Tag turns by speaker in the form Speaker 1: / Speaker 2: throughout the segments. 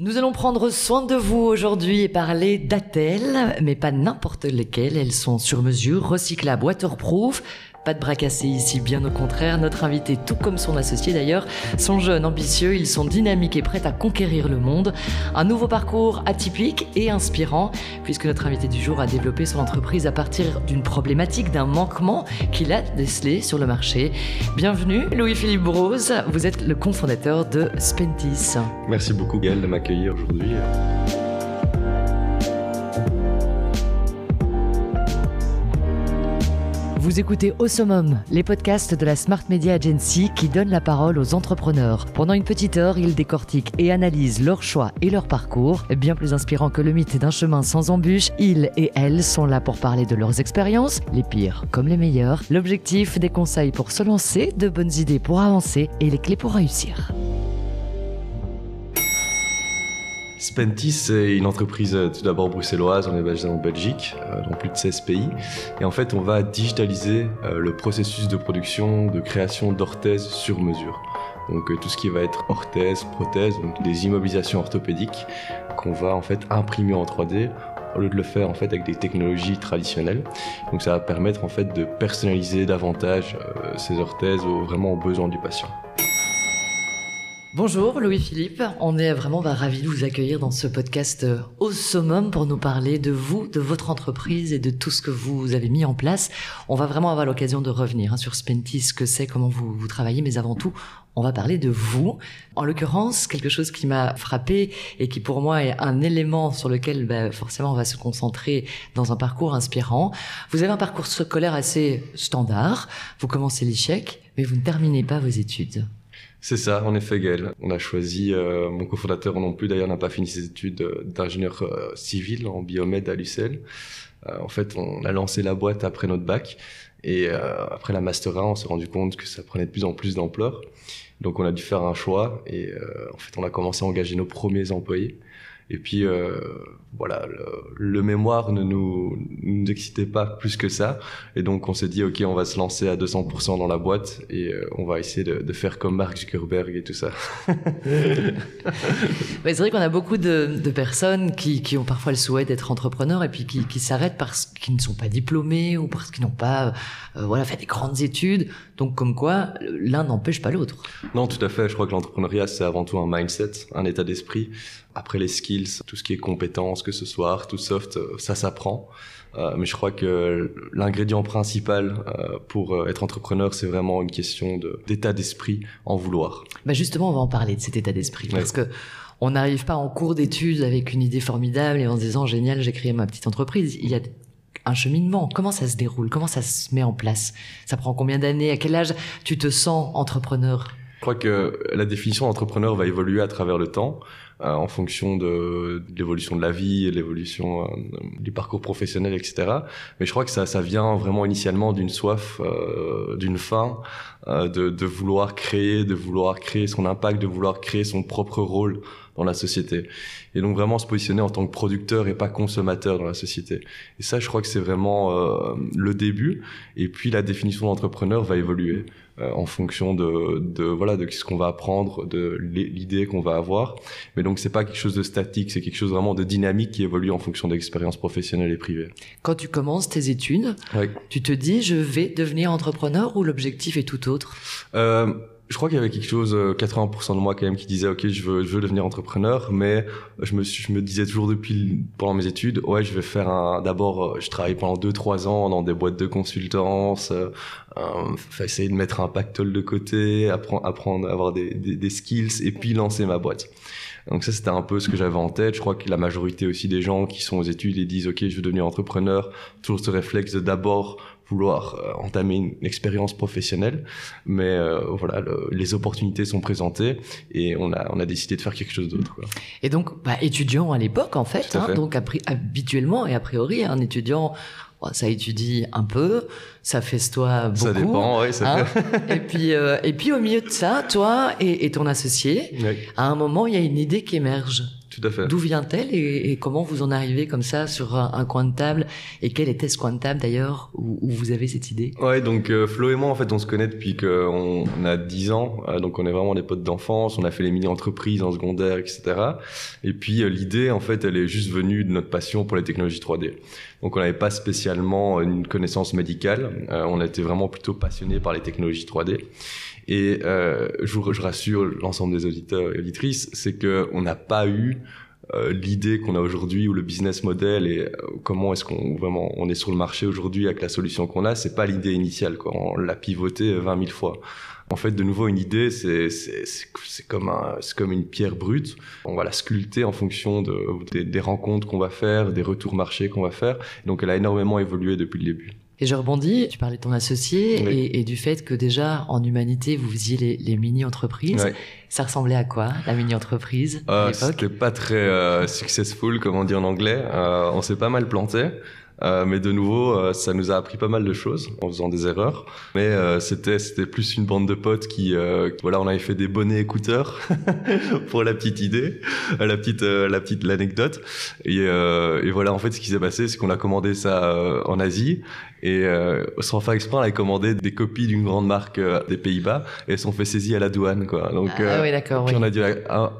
Speaker 1: Nous allons prendre soin de vous aujourd'hui et parler d'Atel, mais pas n'importe lesquelles. Elles sont sur mesure, recyclables, waterproof. De bras cassés ici, bien au contraire. Notre invité, tout comme son associé d'ailleurs, sont jeunes, ambitieux, ils sont dynamiques et prêts à conquérir le monde. Un nouveau parcours atypique et inspirant, puisque notre invité du jour a développé son entreprise à partir d'une problématique, d'un manquement qu'il a décelé sur le marché. Bienvenue, Louis-Philippe Brose. Vous êtes le cofondateur de Spentis.
Speaker 2: Merci beaucoup, Gaël, de m'accueillir aujourd'hui.
Speaker 1: Vous écoutez Au Summum, les podcasts de la Smart Media Agency qui donnent la parole aux entrepreneurs. Pendant une petite heure, ils décortiquent et analysent leurs choix et leur parcours. Bien plus inspirant que le mythe d'un chemin sans embûches, ils et elles sont là pour parler de leurs expériences, les pires comme les meilleures, l'objectif des conseils pour se lancer, de bonnes idées pour avancer et les clés pour réussir.
Speaker 2: Spentis, c'est une entreprise euh, tout d'abord bruxelloise, on est basé en Belgique, euh, dans plus de 16 pays. Et en fait, on va digitaliser euh, le processus de production, de création d'orthèses sur mesure. Donc tout ce qui va être orthèse, prothèse, donc des immobilisations orthopédiques qu'on va en fait imprimer en 3D au lieu de le faire en fait avec des technologies traditionnelles. Donc ça va permettre en fait de personnaliser davantage ces orthèses vraiment aux besoins du patient.
Speaker 1: Bonjour Louis-Philippe, on est vraiment bah, ravis de vous accueillir dans ce podcast euh, au summum pour nous parler de vous, de votre entreprise et de tout ce que vous avez mis en place. On va vraiment avoir l'occasion de revenir hein, sur Spenty, ce que c'est, comment vous, vous travaillez, mais avant tout, on va parler de vous. En l'occurrence, quelque chose qui m'a frappé et qui pour moi est un élément sur lequel bah, forcément on va se concentrer dans un parcours inspirant. Vous avez un parcours scolaire assez standard, vous commencez l'échec, mais vous ne terminez pas vos études.
Speaker 2: C'est ça, en effet, Gaël. On a choisi, euh, mon cofondateur non plus d'ailleurs n'a pas fini ses études euh, d'ingénieur euh, civil en biomède à l'UCL. en fait, on a lancé la boîte après notre bac et après la Master 1, on s'est rendu compte que ça prenait de plus en plus d'ampleur. Donc on a dû faire un choix et en fait, on a commencé à engager nos premiers employés. Et puis euh, voilà, le, mémoire ne nous, nous excitait pas plus que ça. Et donc on s'est dit ok, on va se lancer à 200% dans la boîte et euh, on va essayer de, de, faire comme Mark Zuckerberg et tout ça.
Speaker 1: c'est vrai qu'on a beaucoup de, de personnes qui, qui, ont parfois le souhait d'être entrepreneurs et puis qui, qui s'arrêtent parce qu'ils ne sont pas diplômés ou parce qu'ils n'ont pas euh, voilà fait des grandes études. Donc comme quoi l'un n'empêche pas l'autre.
Speaker 2: Non, tout à fait. Je crois que l'entrepreneuriat c'est avant tout un mindset, un état d'esprit. Après les skills, tout ce qui est compétences, que ce soit hard ou soft, euh, ça s'apprend. Euh, mais je crois que l'ingrédient principal euh, pour être entrepreneur, c'est vraiment une question d'état d'esprit en vouloir.
Speaker 1: Bah justement, on va en parler de cet état d'esprit parce que on n'arrive pas en cours d'études avec une idée formidable et en se disant génial, j'ai créé ma petite entreprise. Il y a un cheminement. Comment ça se déroule? Comment ça se met en place? Ça prend combien d'années? À quel âge tu te sens entrepreneur?
Speaker 2: Je crois que la définition d'entrepreneur va évoluer à travers le temps. Euh, en fonction de, l'évolution de la vie, l'évolution euh, du parcours professionnel, etc. Mais je crois que ça, ça vient vraiment initialement d'une soif, euh, d'une faim, de, de vouloir créer, de vouloir créer son impact, de vouloir créer son propre rôle dans la société. Et donc vraiment se positionner en tant que producteur et pas consommateur dans la société. Et ça, je crois que c'est vraiment euh, le début. Et puis la définition d'entrepreneur va évoluer euh, en fonction de, de voilà de ce qu'on va apprendre, de l'idée qu'on va avoir. Mais donc c'est pas quelque chose de statique, c'est quelque chose vraiment de dynamique qui évolue en fonction d'expériences professionnelles et privées.
Speaker 1: Quand tu commences tes études, tu te dis je vais devenir entrepreneur ou l'objectif est tout autre?
Speaker 2: Euh, je crois qu'il y avait quelque chose, 80% euh, de moi quand même, qui disait ok, je veux, je veux devenir entrepreneur, mais je me, je me disais toujours depuis pendant mes études, ouais, je vais faire un. D'abord, euh, je travaille pendant 2-3 ans dans des boîtes de consultance, euh, euh, essayer de mettre un pactole de côté, apprendre, apprendre avoir des, des, des skills, et puis lancer ma boîte. Donc ça, c'était un peu ce que j'avais en tête. Je crois que la majorité aussi des gens qui sont aux études et disent, OK, je veux devenir entrepreneur, toujours ce réflexe de d'abord vouloir euh, entamer une expérience professionnelle, mais euh, voilà, les opportunités sont présentées et on a on a décidé de faire quelque chose d'autre.
Speaker 1: Et donc, bah, étudiant à l'époque en fait, hein, donc habituellement et a priori, un étudiant ça étudie un peu, ça festoie beaucoup.
Speaker 2: Ça dépend, oui. Ça
Speaker 1: hein. et puis, euh, et puis au milieu de ça, toi et, et ton associé, à un moment, il y a une idée qui émerge.
Speaker 2: Tout à fait.
Speaker 1: D'où vient-elle et, comment vous en arrivez comme ça sur un, coin de table Et quel était ce coin de table d'ailleurs où, vous avez cette idée?
Speaker 2: Ouais, donc euh, Flo et moi, en fait, on se connaît depuis qu'on a 10 ans. Euh, donc on est vraiment des potes d'enfance. On a fait les mini-entreprises en secondaire, etc. Et puis euh, l'idée, en fait, elle est juste venue de notre passion pour les technologies 3D. Donc on n'avait pas spécialement une connaissance médicale. on était vraiment plutôt passionné par les technologies 3D. Et euh, je, je rassure l'ensemble des auditeurs et auditrices, c'est que on n'a pas eu euh, l'idée qu'on a aujourd'hui ou le business model et euh, comment est-ce qu'on vraiment on est sur le marché aujourd'hui avec la solution qu'on a, c'est pas l'idée initiale. Quoi. On l'a pivoté 20 000 fois. En fait, de nouveau, une idée, c'est comme un comme une pierre brute. On va la sculpter en fonction de, des, des rencontres qu'on va faire, des retours marchés qu'on va faire. Donc, elle a énormément évolué depuis le début.
Speaker 1: Et je rebondis, tu parlais de ton associé et, et, du fait que déjà en humanité vous faisiez les, les mini-entreprises. Ça ressemblait à quoi la mini-entreprise
Speaker 2: euh, C'était pas très euh, successful, comme on dit en anglais. Euh, on s'est pas mal planté. Euh, mais de nouveau, euh, ça nous a appris pas mal de choses en faisant des erreurs. Mais euh, c'était c'était plus une bande de potes qui voilà, on avait fait des bonnets écouteurs pour la petite idée, la petite la petite l'anecdote. Et, et voilà, en fait, ce qui s'est passé, c'est qu'on a commandé ça en Asie et euh, sans faire exprès, on avait commandé des copies d'une grande marque des Pays-Bas et elles sont fait saisir à la douane, quoi.
Speaker 1: Donc, ah, oui, d'accord.
Speaker 2: Puis on a dû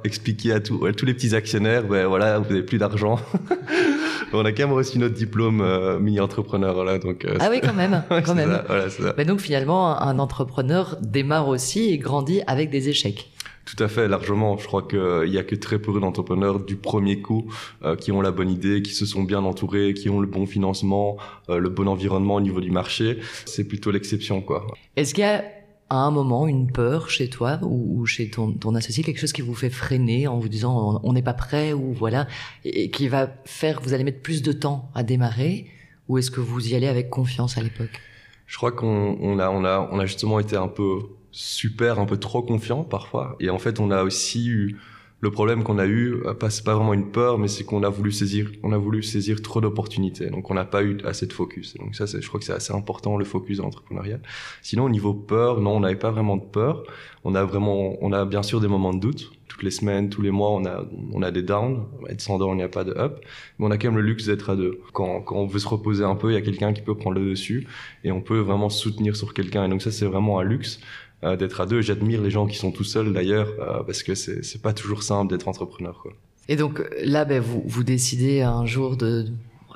Speaker 2: expliquer à, tout, à tous les petits actionnaires, ben voilà, vous n'avez plus d'argent. on a quand même reçu notre diplôme euh, mini-entrepreneur là, donc.
Speaker 1: Euh, ah oui, quand même, quand même. voilà, ça. Mais donc finalement, un entrepreneur démarre aussi et grandit avec des échecs.
Speaker 2: Tout à fait, largement. Je crois qu'il y a que très peu d'entrepreneurs du premier coup euh, qui ont la bonne idée, qui se sont bien entourés, qui ont le bon financement, le bon environnement au niveau du marché. C'est plutôt l'exception, quoi.
Speaker 1: Est-ce qu'il y a à un moment une peur chez toi ou, chez ton, ton, associé, quelque chose qui vous fait freiner en vous disant on n'est pas prêt ou voilà, et, qui va faire que vous allez mettre plus de temps à démarrer ou est-ce que vous y allez avec confiance à l'époque?
Speaker 2: Je crois qu'on on a, on a, on a justement été un peu super, un peu trop confiant parfois et en fait on a aussi eu le problème qu'on a eu, euh, c'est pas vraiment une peur, mais c'est qu'on a voulu saisir, on a voulu saisir trop d'opportunités. Donc on n'a pas eu assez de focus. donc ça, je crois que c'est assez important le focus entrepreneurial. Sinon au niveau peur, non, on n'avait pas vraiment de peur. On a vraiment, on a bien sûr des moments de doute. Toutes les semaines, tous les mois, on a, on a des downs. Down, il n'y a pas de up. Mais on a quand même le luxe d'être à deux. Quand, quand on veut se reposer un peu, il y a quelqu'un qui peut prendre le dessus et on peut vraiment soutenir sur quelqu'un. Et donc ça, c'est vraiment un luxe. Euh, d'être à deux. J'admire les gens qui sont tout seuls d'ailleurs, euh, parce que c'est, pas toujours simple d'être entrepreneur. Quoi.
Speaker 1: Et donc là, ben, vous, vous décidez un jour de,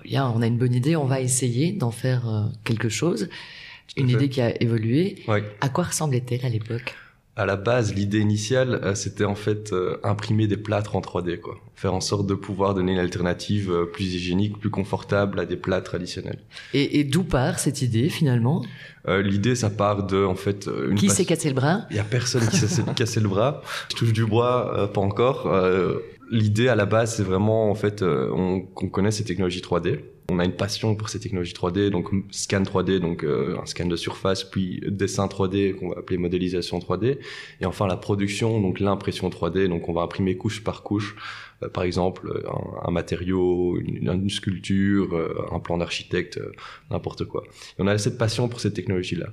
Speaker 1: bien, on a une bonne idée, on va essayer d'en faire euh, quelque chose. Une idée qui a évolué. À quoi ressemblait-elle à l'époque?
Speaker 2: À la base, l'idée initiale, euh, c'était en fait euh, imprimer des plâtres en 3D, quoi. Faire en sorte de pouvoir donner une alternative euh, plus hygiénique, plus confortable à des plats traditionnels.
Speaker 1: Et, et d'où part cette idée finalement?
Speaker 2: L'idée, ça part de, en fait,
Speaker 1: une qui s'est cassé le bras?
Speaker 2: Il y a personne qui s'est cassé le bras. Je touche du bois, pas encore. L'idée à la base, c'est vraiment en fait, on, qu'on connaît ces technologies 3D on a une passion pour ces technologies 3D, donc scan 3D, donc euh, un scan de surface, puis dessin 3D qu'on va appeler modélisation 3D, et enfin la production, donc l'impression 3D, donc on va imprimer couche par couche, euh, par exemple un, matériau, une, sculpture, euh, un plan d'architecte, n'importe quoi. On a cette passion pour ces technologies-là,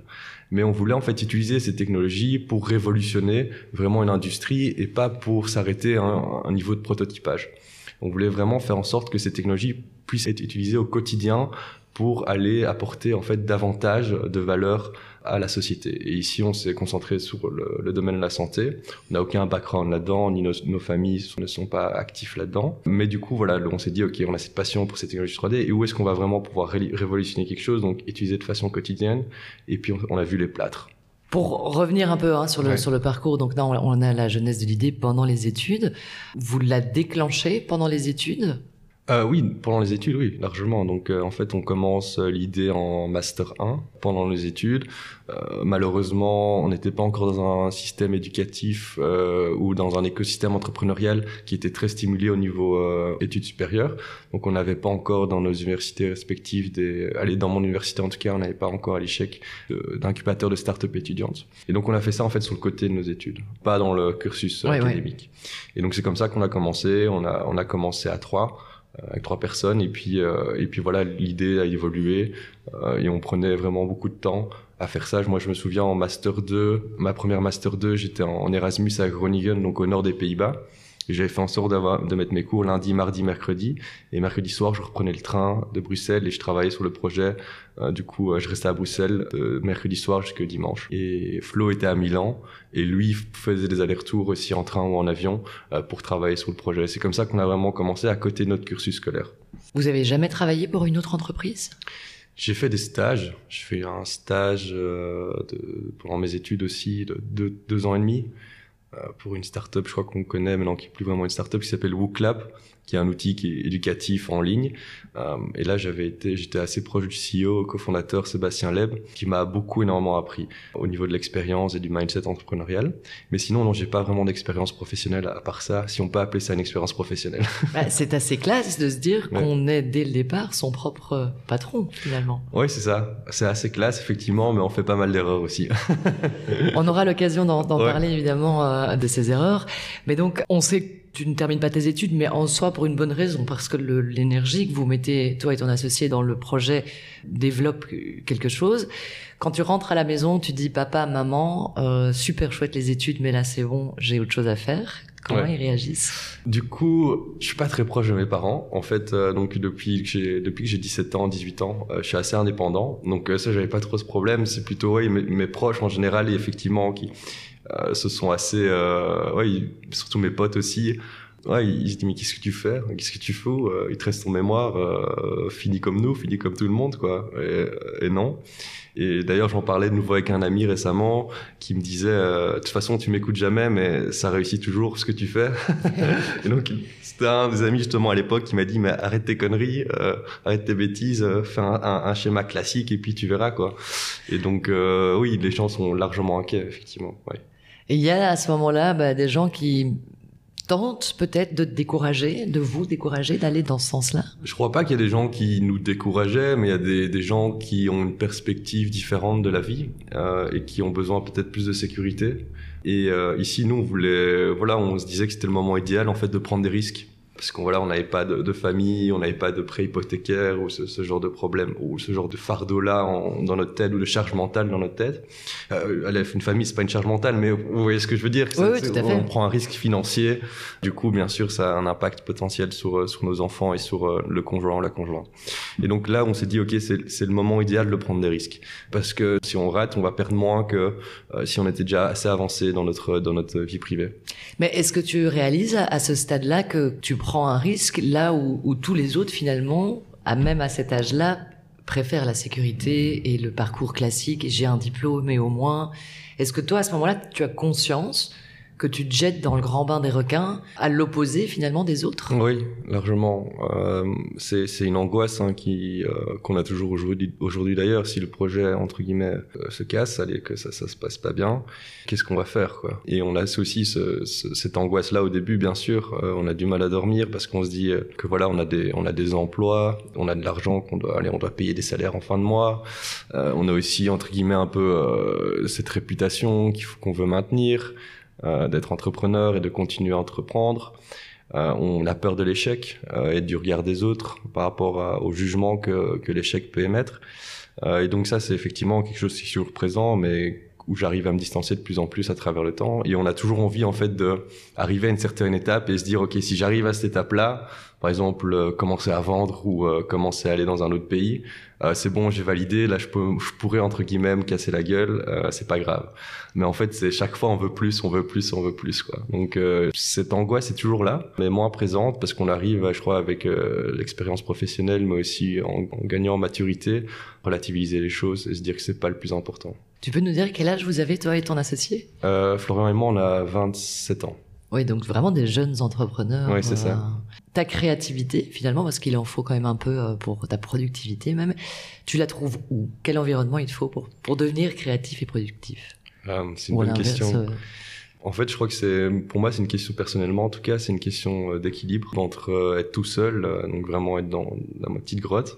Speaker 2: mais on voulait en fait utiliser ces technologies pour révolutionner vraiment une industrie et pas pour s'arrêter à un niveau de prototypage. On voulait vraiment faire en sorte que ces technologies puissent être utilisées au quotidien pour aller apporter en fait davantage de valeur à la société. Et ici, on s'est concentré sur le, domaine de la santé. On n'a aucun background là-dedans, ni nos, familles ne sont pas actifs là-dedans. Mais du coup, voilà, on s'est dit, ok, on a cette passion pour ces technologies 3D, et où est-ce qu'on va vraiment pouvoir révolutionner quelque chose, donc utiliser de façon quotidienne. Et puis, on a vu les plâtres.
Speaker 1: Pour revenir un peu hein, sur, le, sur le parcours, donc là on a la jeunesse de l'idée pendant les études. Vous la déclenchez pendant les études?
Speaker 2: Euh, oui, pendant les études, oui, largement. Donc, euh, en fait, on commence euh, l'idée en master 1 pendant les études. Euh, malheureusement, on n'était pas encore dans un système éducatif ou dans un écosystème entrepreneurial qui était très stimulé au niveau études supérieures. Donc, on n'avait pas encore dans nos universités respectives des. Allez, dans mon université en tout cas, on n'avait pas encore à l'échec d'incubateur de, start-up étudiantes. Et donc, on a fait ça en fait sur le côté de nos études, pas dans le cursus académique. Et donc, c'est comme ça qu'on a commencé. On a on a commencé à trois. Euh, avec trois personnes et puis euh, et puis voilà l'idée a évolué euh, et on prenait vraiment beaucoup de temps à faire ça. Moi, je me souviens en master 2, ma première master 2, j'étais en Erasmus à Groningen, donc au nord des Pays-Bas. J'avais fait en sorte de mettre mes cours lundi, mardi, mercredi. Et mercredi soir, je reprenais le train de Bruxelles et je travaillais sur le projet. Euh, du coup, je restais à Bruxelles mercredi soir jusqu'au dimanche. Et Flo était à Milan et lui faisait des allers-retours aussi en train ou en avion pour travailler sur le projet. C'est comme ça qu'on a vraiment commencé à côté de notre cursus scolaire.
Speaker 1: Vous avez jamais travaillé pour une autre entreprise?
Speaker 2: J'ai fait des stages. Je fais un stage euh, de, pendant mes études aussi de deux, deux ans et demi euh, pour une start-up, je crois qu'on connaît maintenant, qui est plus vraiment une start-up, qui s'appelle WooClap, qui est un outil qui est éducatif en ligne. Euh, et là, j'avais été, j'étais assez proche du CEO, cofondateur Sébastien Leb, qui m'a beaucoup énormément appris au niveau de l'expérience et du mindset entrepreneurial. Mais sinon, non, j'ai pas vraiment d'expérience professionnelle à part ça, si on peut appeler ça une expérience professionnelle.
Speaker 1: Bah, c'est assez classe de se dire qu'on est dès le départ son propre patron, finalement.
Speaker 2: Oui, c'est ça. C'est assez classe, effectivement, mais on fait pas mal d'erreurs aussi.
Speaker 1: on aura l'occasion d'en parler, évidemment, euh, de ces erreurs. Mais donc, on sait tu ne termines pas tes études, mais en soi pour une bonne raison, parce que l'énergie que vous mettez, toi et ton associé, dans le projet développe quelque chose. Quand tu rentres à la maison, tu dis papa, maman, euh, super chouette les études, mais là c'est bon, j'ai autre chose à faire. Comment ils réagissent?
Speaker 2: Du coup, je suis pas très proche de mes parents. En fait, euh, donc depuis que j'ai depuis que j'ai 17 ans, 18 ans, euh, je suis assez indépendant. Donc ça, j'avais pas trop ce problème. C'est plutôt mes, mes, proches en général, et effectivement, qui euh, ce sont assez, euh, ouais, surtout mes potes aussi. Ouais, ils se disent mais qu'est-ce que tu fais? Qu'est-ce que tu fous? Euh, Il te reste ton mémoire, euh, comme nous, fini comme tout le monde, quoi. Et, et non. Et d'ailleurs, j'en parlais de nouveau avec un ami récemment qui me disait euh, de toute façon, tu m'écoutes jamais, mais ça réussit toujours ce que tu fais. et donc, c'était un des amis justement à l'époque qui m'a dit mais arrête tes conneries, euh, arrête tes bêtises, fais un, un, un, schéma classique et puis tu verras quoi. Et donc, oui, les gens sont largement inquiets effectivement. Ouais.
Speaker 1: Il y a à ce moment-là bah, des gens qui tentent peut-être de te décourager, de vous décourager d'aller dans ce sens-là
Speaker 2: Je crois pas qu'il y ait des gens qui nous décourageaient, mais il y a des, des, gens qui ont une perspective différente de la vie euh, et qui ont besoin peut-être plus de sécurité. Et euh, ici, nous, on voulait, voilà, on se disait que c'était le moment idéal en fait de prendre des risques parce qu'on voilà, on n'avait pas de, de, famille, on n'avait pas de prêt hypothécaire ou ce, ce, genre de problème ou ce genre de fardeau là dans notre tête ou de charge mentale dans notre tête. Euh, une famille, c'est pas une charge mentale, mais vous voyez ce que je veux dire
Speaker 1: oui, oui, tout à fait.
Speaker 2: On prend un risque financier. Du coup, bien sûr, ça a un impact potentiel sur euh, sur nos enfants et sur euh, le conjoint ou la conjointe. Et donc là, on s'est dit, ok, c'est le moment idéal de prendre des risques parce que si on rate, on va perdre moins que euh, si on était déjà assez avancé dans notre dans notre vie privée.
Speaker 1: Mais est-ce que tu réalises à ce stade-là que tu prends prend un risque là où, tous les autres finalement, à même à cet âge-là, préfèrent la sécurité et le parcours classique j'ai un diplôme mais au moins. Est-ce que toi à ce moment-là tu as conscience que tu te jettes dans le grand bain des requins, à l'opposé finalement des autres?
Speaker 2: Oui, largement. Euh, c'est une angoisse hein, qui euh, qu'on a toujours aujourd'hui. Aujourd'hui d'ailleurs, si le projet entre guillemets euh, se casse, allez que ça ça se passe pas bien, qu'est-ce qu'on va faire quoi? Et on a aussi ce, ce, cette angoisse là au début, bien sûr. Euh, on a du mal à dormir parce qu'on se dit que voilà, on a des on a des emplois, on a de l'argent qu'on doit aller, on doit payer des salaires en fin de mois. on a aussi entre guillemets un peu cette réputation qu'il faut qu'on veut maintenir. Euh, d'être entrepreneur et de continuer à entreprendre. Euh, on a peur de l'échec euh, et du regard des autres par rapport au jugement que, que l'échec peut émettre. et donc ça, c'est effectivement quelque chose qui est toujours présent, mais où j'arrive à me distancer de plus en plus à travers le temps. Et on a toujours envie en fait de arriver à une certaine étape et se dire ok si j'arrive à cette étape-là, par exemple euh, commencer à vendre ou euh, commencer à aller dans un autre pays, euh, c'est bon j'ai validé, là je, peux, je pourrais entre guillemets me casser la gueule, c'est pas grave. Mais en fait c'est chaque fois on veut plus, on veut plus, on veut plus quoi. Donc cette angoisse est toujours là, mais moins présente parce qu'on arrive, je crois, avec l'expérience professionnelle, mais aussi en, en gagnant en maturité, relativiser les choses et se dire que c'est pas le plus important.
Speaker 1: Tu peux nous dire quel âge vous avez, toi et ton associé?
Speaker 2: Euh, Florian et moi, on a 27 ans.
Speaker 1: Oui, donc vraiment des jeunes entrepreneurs.
Speaker 2: Oui, c'est ça.
Speaker 1: Euh, ta créativité, finalement, parce qu'il en faut quand même un peu euh, pour ta productivité même, tu la trouves où? Quel environnement il te faut pour, pour devenir créatif et productif?
Speaker 2: Ah, C'est une bonne question. En fait, je crois que c'est, pour moi, c'est une question personnellement, en tout cas, c'est une question d'équilibre entre être tout seul, donc vraiment être dans, dans ma petite grotte,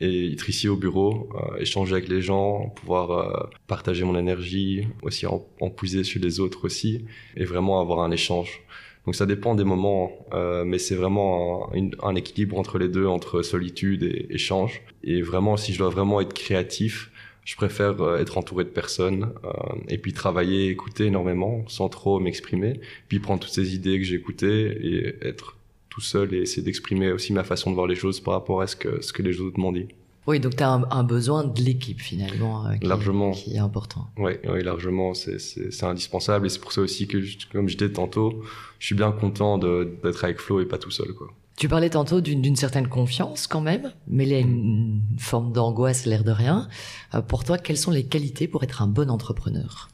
Speaker 2: et être ici au bureau, euh, échanger avec les gens, pouvoir euh, partager mon énergie, aussi en, en, puiser sur les autres aussi, et vraiment avoir un échange. Donc ça dépend des moments, euh, mais c'est vraiment un, un, équilibre entre les deux, entre solitude et échange. Et vraiment, si je dois vraiment être créatif, Je préfère euh, être entouré de personnes euh, et puis travailler, écouter énormément sans trop m'exprimer, puis prendre toutes ces idées que j'ai écoutées et être tout seul et essayer d'exprimer aussi ma façon de voir les choses par rapport à ce que, ce que les autres m'ont dit.
Speaker 1: Oui, donc tu as un, besoin de l'équipe finalement euh, qui,
Speaker 2: largement.
Speaker 1: qui est important.
Speaker 2: Oui, oui largement, c'est indispensable et c'est pour ça aussi que, comme je disais tantôt, je suis bien content d'être avec Flo et pas tout seul. Quoi.
Speaker 1: Tu parlais tantôt d'une certaine confiance quand même, mais il y a une, forme d'angoisse, l'air de rien. Euh, pour toi, quelles sont les qualités pour être un bon entrepreneur?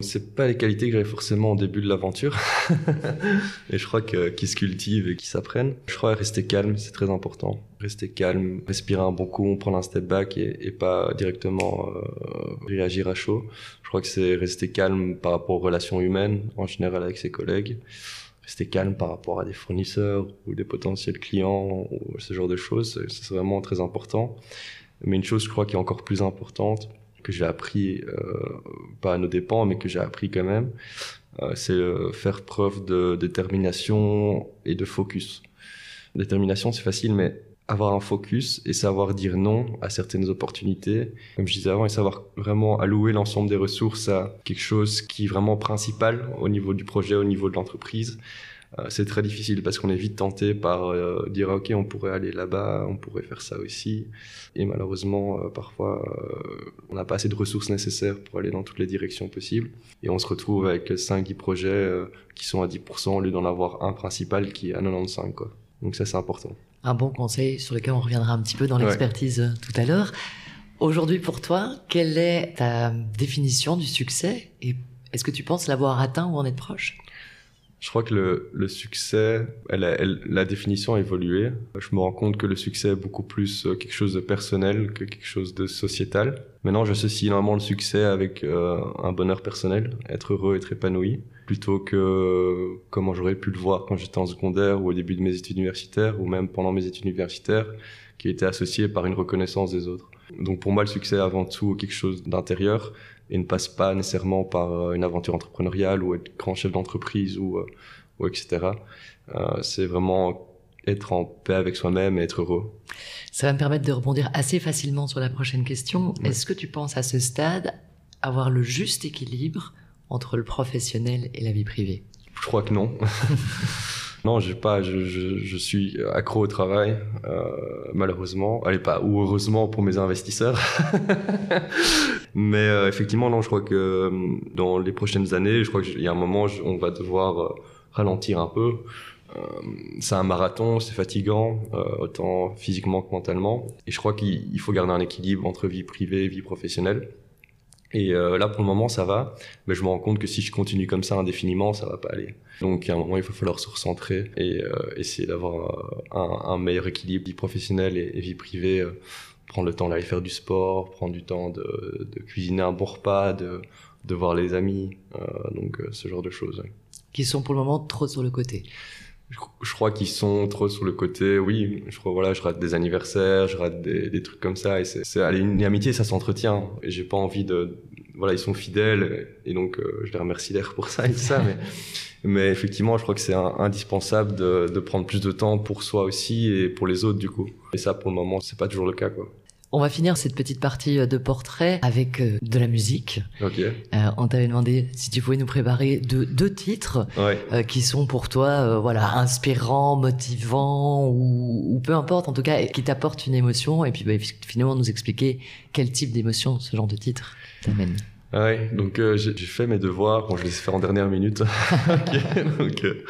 Speaker 2: C'est pas les qualités que j'avais forcément au début de l'aventure. et je crois que, qu'ils se cultivent et qu'ils s'apprennent. Je crois rester calme, c'est très important. Rester calme, respirer un bon coup, prendre un step back et, et pas directement euh, réagir à chaud. Je crois que c'est rester calme par rapport aux relations humaines, en général avec ses collègues rester calme par rapport à des fournisseurs ou des potentiels clients ou ce genre de choses. C'est vraiment très important. Mais une chose, je crois, qui est encore plus importante, que j'ai appris, euh, pas à nos dépens, mais que j'ai appris quand même, euh, c'est euh, faire preuve de détermination et de focus. Détermination, c'est facile, mais avoir un focus et savoir dire non à certaines opportunités, comme je disais avant, et savoir vraiment allouer l'ensemble des ressources à quelque chose qui est vraiment principal au niveau du projet, au niveau de l'entreprise. Euh, c'est très difficile parce qu'on est vite tenté par euh, dire ok on pourrait aller là-bas, on pourrait faire ça aussi, et malheureusement euh, parfois on n'a pas assez de ressources nécessaires pour aller dans toutes les directions possibles, et on se retrouve avec 5-10 projets qui sont à 10% au lieu d'en avoir un principal qui est à 95 quoi. Donc ça c'est important
Speaker 1: un bon conseil sur lequel on reviendra un petit peu dans l'expertise euh, tout à l'heure. Aujourd'hui, pour toi, quelle est ta définition du succès et est-ce que tu penses l'avoir atteint ou en être proche?
Speaker 2: Je crois que le, le succès, elle, la définition a évolué. Je me rends compte que le succès est beaucoup plus euh, quelque chose de personnel que quelque chose de sociétal. Maintenant, j'associe énormément le succès avec euh, un bonheur personnel, être heureux, être épanoui plutôt que comment j'aurais pu le voir quand j'étais en secondaire ou au début de mes études universitaires ou même pendant mes études universitaires, qui était associé par une reconnaissance des autres. Donc pour moi, le succès est avant tout quelque chose d'intérieur et ne passe pas nécessairement par euh, une aventure entrepreneuriale ou être grand chef d'entreprise ou, euh, ou etc. Euh, c'est vraiment être en paix avec soi-même et être heureux.
Speaker 1: Ça va me permettre de rebondir assez facilement sur la prochaine question. Est-ce que tu penses à ce stade avoir le juste équilibre entre le professionnel et la vie privée?
Speaker 2: Je crois que non. non, j'ai pas. Je, je, suis accro au travail, euh, malheureusement. Allez pas ou heureusement pour mes investisseurs. Mais euh, effectivement, non. Je crois que euh, dans les prochaines années, je crois qu'il y a un moment, on va devoir ralentir un peu. C'est un marathon, c'est fatigant, autant physiquement que mentalement. Et je crois qu'il faut garder un équilibre entre vie privée et vie professionnelle. Et euh, là, pour le moment, ça va. Mais je me rends compte que si je continue comme ça indéfiniment, ça va pas aller. Donc, à un moment, il va falloir se recentrer et euh, essayer d'avoir euh, un, meilleur équilibre vie professionnelle et, vie privée. Prendre le temps d'aller faire du sport, prendre du temps de, de cuisiner un bon repas, de, de voir les amis. donc, ce genre de choses.
Speaker 1: Qui sont pour le moment trop sur le côté
Speaker 2: je, crois qu'ils sont trop sur le côté oui je crois voilà je rate des anniversaires je rate des, des trucs comme ça et c'est une amitié ça s'entretient et j'ai pas envie de voilà ils sont fidèles et donc euh, je les remercie d'air pour ça et tout ça mais mais effectivement je crois que c'est indispensable de, de prendre plus de temps pour soi aussi et pour les autres du coup. Et ça pour le moment c'est pas toujours le cas quoi
Speaker 1: on va finir cette petite partie euh, de portrait avec euh, de la musique.
Speaker 2: Ok.
Speaker 1: Euh, on t'avait demandé si tu pouvais nous préparer deux, deux titres qui sont pour toi, voilà, inspirants, motivants ou, ou, peu importe, en tout cas, qui t'apportent une émotion. Et puis bah, finalement nous expliquer quel type d'émotion ce genre de titre t'amène.
Speaker 2: Ah ouais, donc euh, j'ai fait mes devoirs. Bon, je les ai fait en dernière minute. donc euh,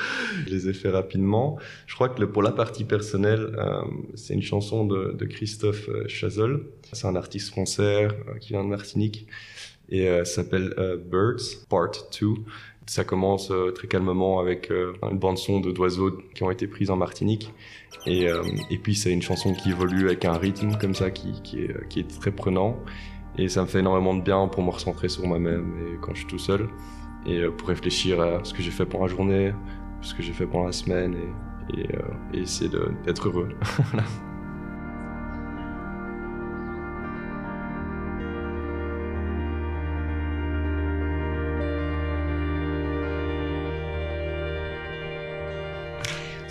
Speaker 2: je les ai fait rapidement. Je crois que pour la partie personnelle, euh, c'est une chanson de, Christophe Chazol. C'est un artiste français qui vient de Martinique et s'appelle Birds Part 2. Ça commence très calmement avec une bande son de d'oiseaux qui ont été prises en Martinique. Et, puis c'est une chanson qui évolue avec un rythme comme ça qui est très prenant. Et ça me fait énormément de bien pour me recentrer sur moi-même et quand je suis tout seul. Et euh, pour réfléchir à ce que j'ai fait pendant la journée, ce que j'ai fait pendant la semaine et, euh, et essayer d'être heureux.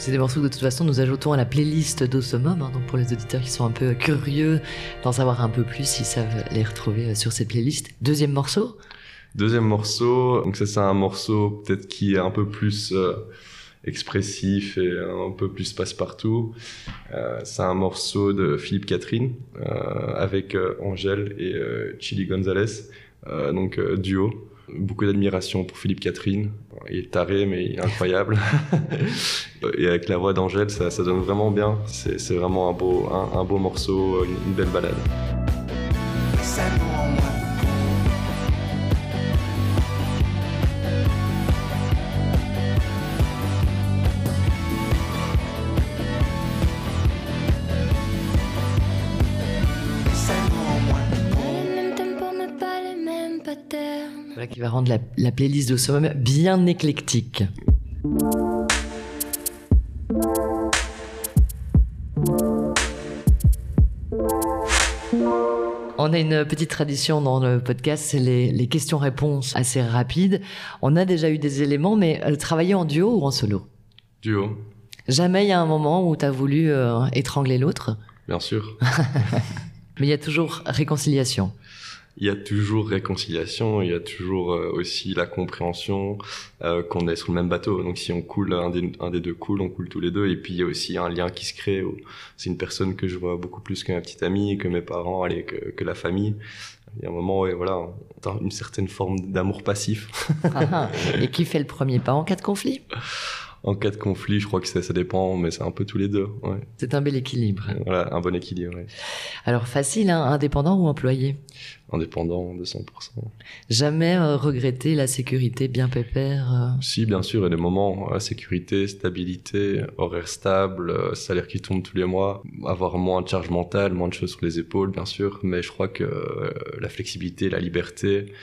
Speaker 1: C'est des morceaux que de toute façon nous ajoutons à la playlist d'Osomum, hein, donc pour les auditeurs qui sont un peu curieux d'en savoir un peu plus, ils savent les retrouver euh, sur cette playlist. Deuxième morceau?
Speaker 2: Deuxième morceau, donc ça c'est un morceau peut-être qui est un peu plus euh, expressif et un peu plus passe-partout. Euh, c'est un morceau de Philippe Catherine euh, avec euh, Angèle et euh, Chili Gonzalez, euh, donc euh, duo. Beaucoup d'admiration pour Philippe Catherine. Il est taré, mais il est incroyable. et avec la voix d'Angèle, ça, ça donne vraiment bien. C'est vraiment un beau, un, un beau morceau, une, une belle balade.
Speaker 1: Rendre la, la playlist d'Osomum bien éclectique. On a une petite tradition dans le podcast, c'est les, les questions-réponses assez rapides. On a déjà eu des éléments, mais euh, travailler en duo ou en solo?
Speaker 2: Duo,
Speaker 1: Jamais il y a un moment où tu as voulu euh, étrangler l'autre,
Speaker 2: bien sûr.
Speaker 1: mais il y a toujours réconciliation.
Speaker 2: Il y a toujours réconciliation, il y a toujours euh, aussi la compréhension euh, qu'on est sur le même bateau. Donc si on coule, un des, un des deux coule, on coule tous les deux. Et puis il y a aussi un lien qui se crée. C'est une personne que je vois beaucoup plus que ma petite amie, que mes parents, allez, que, que la famille. Il y a un moment où voilà, on a une certaine forme d'amour passif.
Speaker 1: Ah, ah. Et qui fait le premier pas en cas de conflit?
Speaker 2: En cas de conflit, je crois que ça, ça dépend, mais c'est un peu tous les deux. Ouais.
Speaker 1: C'est un bel équilibre.
Speaker 2: Voilà, un bon équilibre. ouais.
Speaker 1: Alors facile, hein, indépendant ou employé?
Speaker 2: Indépendant de 100%.
Speaker 1: Jamais euh, regretter la sécurité bien pépère. euh.
Speaker 2: Si, bien sûr, il y a des moments, euh, sécurité, stabilité, horaire stable, euh, salaire qui tombe tous les mois, avoir moins de charge mentale, moins de choses sur les épaules, bien sûr, mais je crois que euh, la flexibilité, la liberté,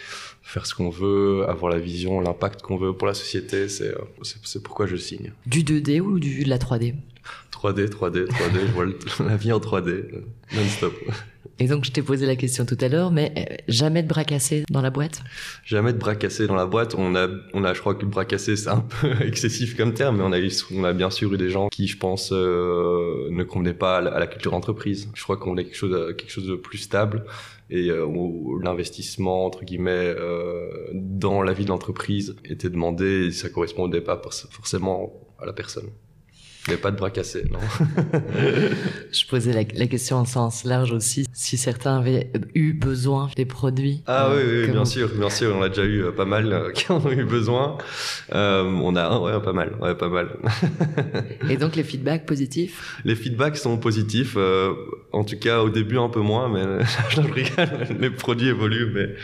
Speaker 2: faire ce qu'on veut, avoir la vision, l'impact qu'on veut pour la société, c'est pourquoi je signe.
Speaker 1: Du 2D ou du, de la 3D
Speaker 2: 3D, 3D, 3D, je vois le- la vie en 3D, euh, non-stop.
Speaker 1: Et donc je t'ai posé la question tout à l'heure, mais euh, jamais de bras cassés dans la boîte?
Speaker 2: Jamais de bras cassés dans la boîte. On a, on a, je crois que bras cassé c'est un peu excessif comme terme, mais on a eu, on a bien sûr eu des gens qui, je pense, euh, ne convenaient pas à la, culture d'entreprise. Je crois qu'on voulait quelque chose, chose de plus stable et euh, où l'investissement entre guillemets euh, dans la vie de l'entreprise était demandé et ça correspondait pas forc- forcément à la personne. Il n'y avait pas de bras cassés, non?
Speaker 1: Je posais la, la question en sens large aussi, si certains avaient eu besoin des produits.
Speaker 2: Ah
Speaker 1: euh,
Speaker 2: oui,
Speaker 1: que
Speaker 2: bien
Speaker 1: vous-
Speaker 2: sûr, bien sûr, on a déjà eu euh, pas mal euh, qui en ont eu besoin. Euh, on a, ouais, pas mal, ouais, pas mal.
Speaker 1: Et donc les feedbacks positifs?
Speaker 2: Les feedbacks sont positifs, euh, en tout cas au début un peu moins, mais je rigole, les produits évoluent, mais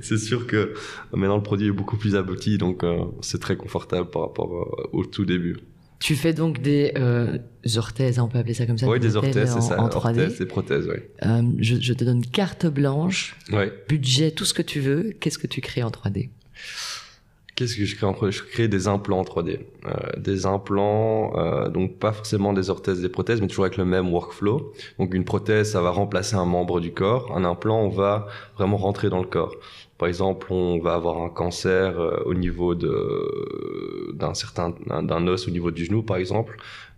Speaker 2: c'est sûr que maintenant le produit est beaucoup plus abouti, donc euh, c'est très confortable par rapport euh, au tout début.
Speaker 1: Tu fais donc des euh, orthèses, on peut appeler ça comme ça
Speaker 2: Oui, des
Speaker 1: orthèses
Speaker 2: orthèses, c'est ça,
Speaker 1: en 3D.
Speaker 2: orthèses et prothèses, oui.
Speaker 1: Euh, je, je te donne carte blanche,
Speaker 2: Ouais.
Speaker 1: budget, tout ce que tu veux. Qu'est-ce que tu crées en 3D
Speaker 2: Qu'est-ce que je crée en 3D Je crée des implants en 3D. Euh, des implants, euh, donc pas forcément des orthèses, des prothèses, mais toujours avec le même workflow. Donc une prothèse, ça va remplacer un membre du corps. Un implant, on va vraiment rentrer dans le corps. Par exemple, on va avoir un cancer euh, au niveau d'un certain d'un os au niveau du genou, par exemple.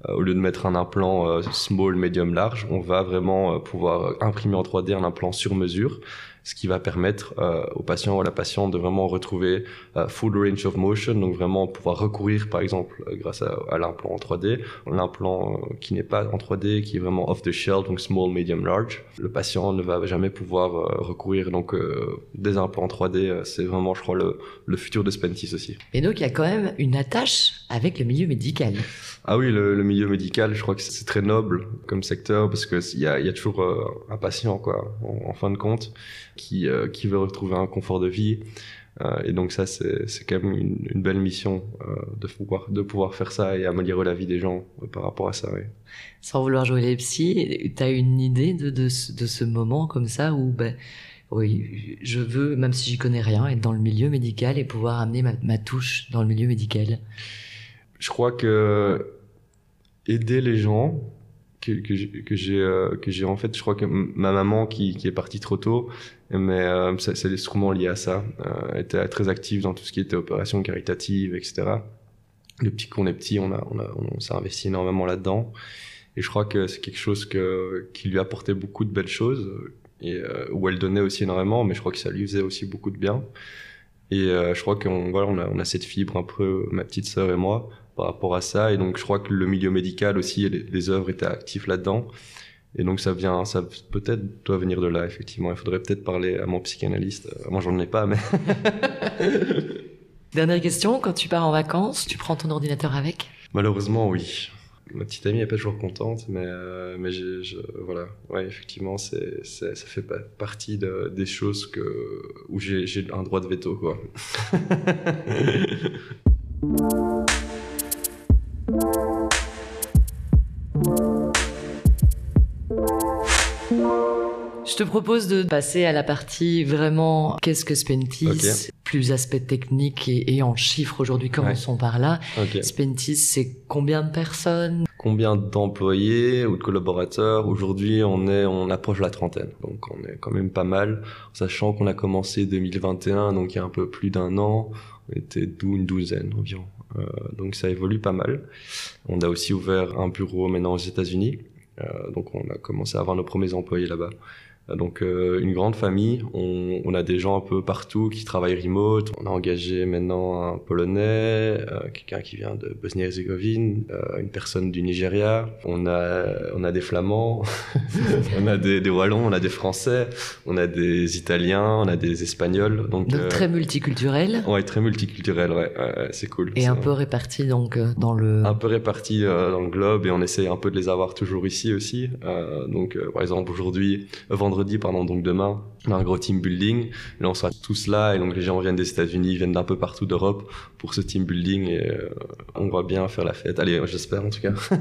Speaker 2: Euh, au lieu de mettre un implant euh, small, medium, large, on va vraiment pouvoir imprimer en 3D un implant sur mesure, ce qui va permettre euh, au patient ou à la patiente de vraiment retrouver euh, full range of motion, donc vraiment pouvoir recourir par exemple euh, grâce à, à l'implant en 3D, l'implant euh, qui n'est pas en 3D, qui est vraiment off the shelf, donc small, medium, large. Le patient ne va jamais pouvoir euh, recourir donc des implants en 3D, euh, c'est vraiment je crois le, le futur de Spentis aussi.
Speaker 1: Et donc il y a quand même une attache avec le milieu médical.
Speaker 2: Ah oui, le, le milieu médical, je crois que c'est très noble comme secteur parce que il y a, y a toujours euh, un patient quoi, en, fin de compte, qui euh, qui veut retrouver un confort de vie. Euh, et donc ça, c'est c'est quand même une, une belle mission euh, de pouvoir de pouvoir faire ça et améliorer la vie des gens euh, par rapport à ça.
Speaker 1: Sans vouloir jouer les psys, tu as une idée de, de, ce, de ce moment comme ça où, ben, oui, je veux, même si j'y connais rien, être dans le milieu médical et pouvoir amener ma, ma touche dans le milieu médical?
Speaker 2: Je crois que aider les gens que, que j'ai que j'ai euh, en fait je crois que ma maman qui, qui est partie trop tôt mais euh, c'est sûrement lié à ça euh, était très active dans tout ce qui était opération caritative etc depuis qu'on est petit, on, a, on, a, on s'est investi énormément là-dedans. Et je crois que c'est quelque chose que, qui lui apportait beaucoup de belles choses et euh, où elle donnait aussi énormément, mais je crois que ça lui faisait aussi beaucoup de bien. Et euh, je crois qu'on voilà, on a, on a cette fibre un peu, ma petite sœur et moi, par rapport à ça. Et donc je crois que le milieu médical aussi, les, les œuvres étaient actifs là-dedans. Et donc ça vient, ça peut-être doit venir de là, effectivement. Il faudrait peut-être parler à mon psychanalyste. Euh, Moi, j'en ai pas, mais
Speaker 1: Dernière question, quand tu pars en vacances, tu prends ton ordinateur avec?
Speaker 2: Malheureusement, oui. Ma petite amie est pas toujours contente, mais euh, mais je, voilà, ouais, effectivement, c'est, ça fait partie de, des choses que où j'ai, j'ai un droit de veto, quoi.
Speaker 1: Je te propose de passer à la partie vraiment qu'est-ce que Spentis, plus aspect technique et, et en chiffres aujourd'hui, commençons par là. Spentis, c'est combien de personnes?
Speaker 2: Combien d'employés ou de collaborateurs? Aujourd'hui, on est, on approche la trentaine, donc on est quand même pas mal, sachant qu'on a commencé 2021, donc il y a un peu plus d'un an, on était dou- une douzaine environ. Euh, donc ça évolue pas mal. On a aussi ouvert un bureau maintenant aux États-Unis, euh, donc on a commencé à avoir nos premiers employés là-bas. Donc euh, une grande famille, on, on a des gens un peu partout qui travaillent remote. On a engagé maintenant un Polonais, euh, quelqu'un qui vient de Bosnie-Herzégovine, euh, une personne du Nigeria. On a on a des Flamands, on a des, des Wallons, on a des Français, on a des Italiens, on a des Espagnols. Donc,
Speaker 1: Donc très multiculturels
Speaker 2: ouais, très multiculturel, ouais, ouais, c'est cool.
Speaker 1: et un peu répartis donc dans le...
Speaker 2: un peu répartis euh, dans le globe et on essaye un peu de les avoir toujours ici aussi. Donc, par exemple, aujourd'hui, euh, vendredi, pardon, donc demain, on a un gros team building. Là, on sera tous là et donc les gens viennent des États-Unis, viennent d'un peu partout d'Europe pour ce team building et euh, on va bien faire la fête. Allez, j'espère en tout cas.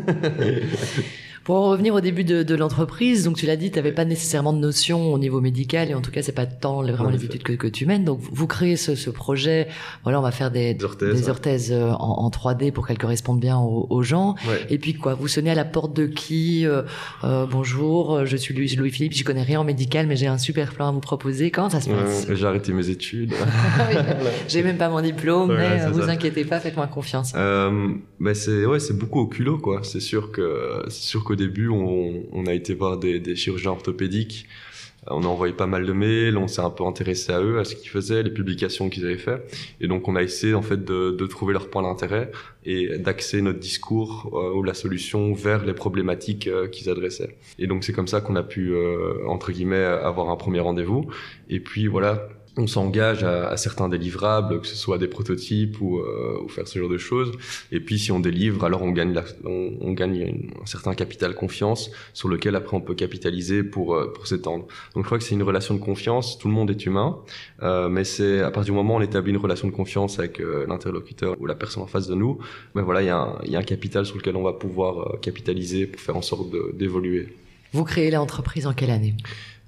Speaker 1: Pour en revenir au début de, de l'entreprise, donc tu l'as dit, tu n'avais pas nécessairement de notion au niveau médical et en tout cas c'est pas tant vraiment
Speaker 2: En
Speaker 1: les études que, que tu mènes. Donc vous créez ce, ce projet, voilà, on va faire des,
Speaker 2: Des orthèses,
Speaker 1: des
Speaker 2: ouais.
Speaker 1: orthèses euh, en, en 3D pour qu'elles correspondent bien aux, aux gens.
Speaker 2: Ouais.
Speaker 1: Et puis quoi, vous sonnez à la porte de qui euh, euh, Bonjour, je suis Louis- Louis-Philippe, je connais rien en médical, mais j'ai un super plan à vous proposer. Comment ça se passe
Speaker 2: J'ai arrêté mes études.
Speaker 1: Oui, J'ai même pas mon diplôme, mais vous
Speaker 2: ça.
Speaker 1: inquiétez pas, faites-moi confiance.
Speaker 2: Bah c'est ouais, c'est beaucoup au culot quoi. C'est sûr que c'est sûr qu'au début on, on a été voir des, des chirurgiens orthopédiques. Euh, On a envoyé pas mal de mails, on s'est un peu intéressé à eux, à ce qu'ils faisaient, les publications qu'ils avaient fait, et donc on a essayé en fait de, de trouver leur point d'intérêt et d'axer notre discours euh, ou la solution vers les problématiques euh, qu'ils adressaient. Et donc c'est comme ça qu'on a pu euh, entre guillemets avoir un premier rendez-vous. Et puis voilà, on s'engage à, à certains délivrables, que ce soit des prototypes ou, euh, ou faire ce genre de choses. Et puis si on délivre, alors on gagne, la, on, on gagne un certain capital confiance sur lequel après on peut capitaliser pour, euh, pour s'étendre. Donc je crois que c'est une relation de confiance, tout le monde est humain, euh, mais c'est à partir du moment où on établit une relation de confiance avec euh, l'interlocuteur ou la personne en face de nous, ben voilà, il y, a un- y a un capital sur lequel on va pouvoir euh, capitaliser pour faire en sorte d'évoluer.
Speaker 1: Vous créez l'entreprise en quelle année?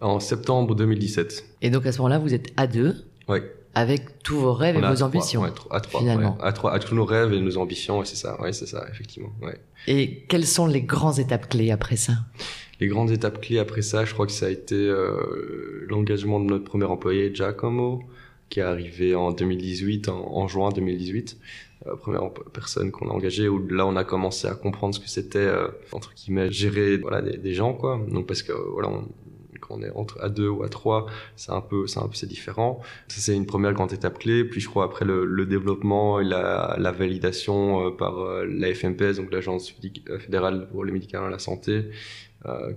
Speaker 2: En septembre 2017.
Speaker 1: Et donc à ce moment-là, vous êtes à deux,
Speaker 2: Ouais.
Speaker 1: avec tous vos rêves
Speaker 2: On
Speaker 1: et vos
Speaker 2: trois,
Speaker 1: ambitions.
Speaker 2: ouais, à trois,
Speaker 1: finalement.
Speaker 2: ouais. à trois, à tous nos rêves et nos ambitions, c'est ça, ouais, c'est ça, effectivement. Ouais.
Speaker 1: Et quelles sont les grandes étapes clés après ça?
Speaker 2: Les grandes étapes clés après ça, je crois que ça a été euh, l'engagement de notre premier employé, Giacomo, qui est arrivé en 2018, en, en juin 2018. Euh, première personne qu'on a engagée, où là on a commencé à comprendre ce que c'était, euh, entre guillemets, gérer voilà, des, des gens, quoi. Donc parce que, voilà, on, on est entre à deux ou à trois, c'est un peu, c'est un peu, c'est différent. Ça, c'est une première grande étape clé. Puis, je crois, après le, développement et la, validation euh, par euh, la FMPS, donc l'Agence euh, fédérale pour les médicaments et la santé,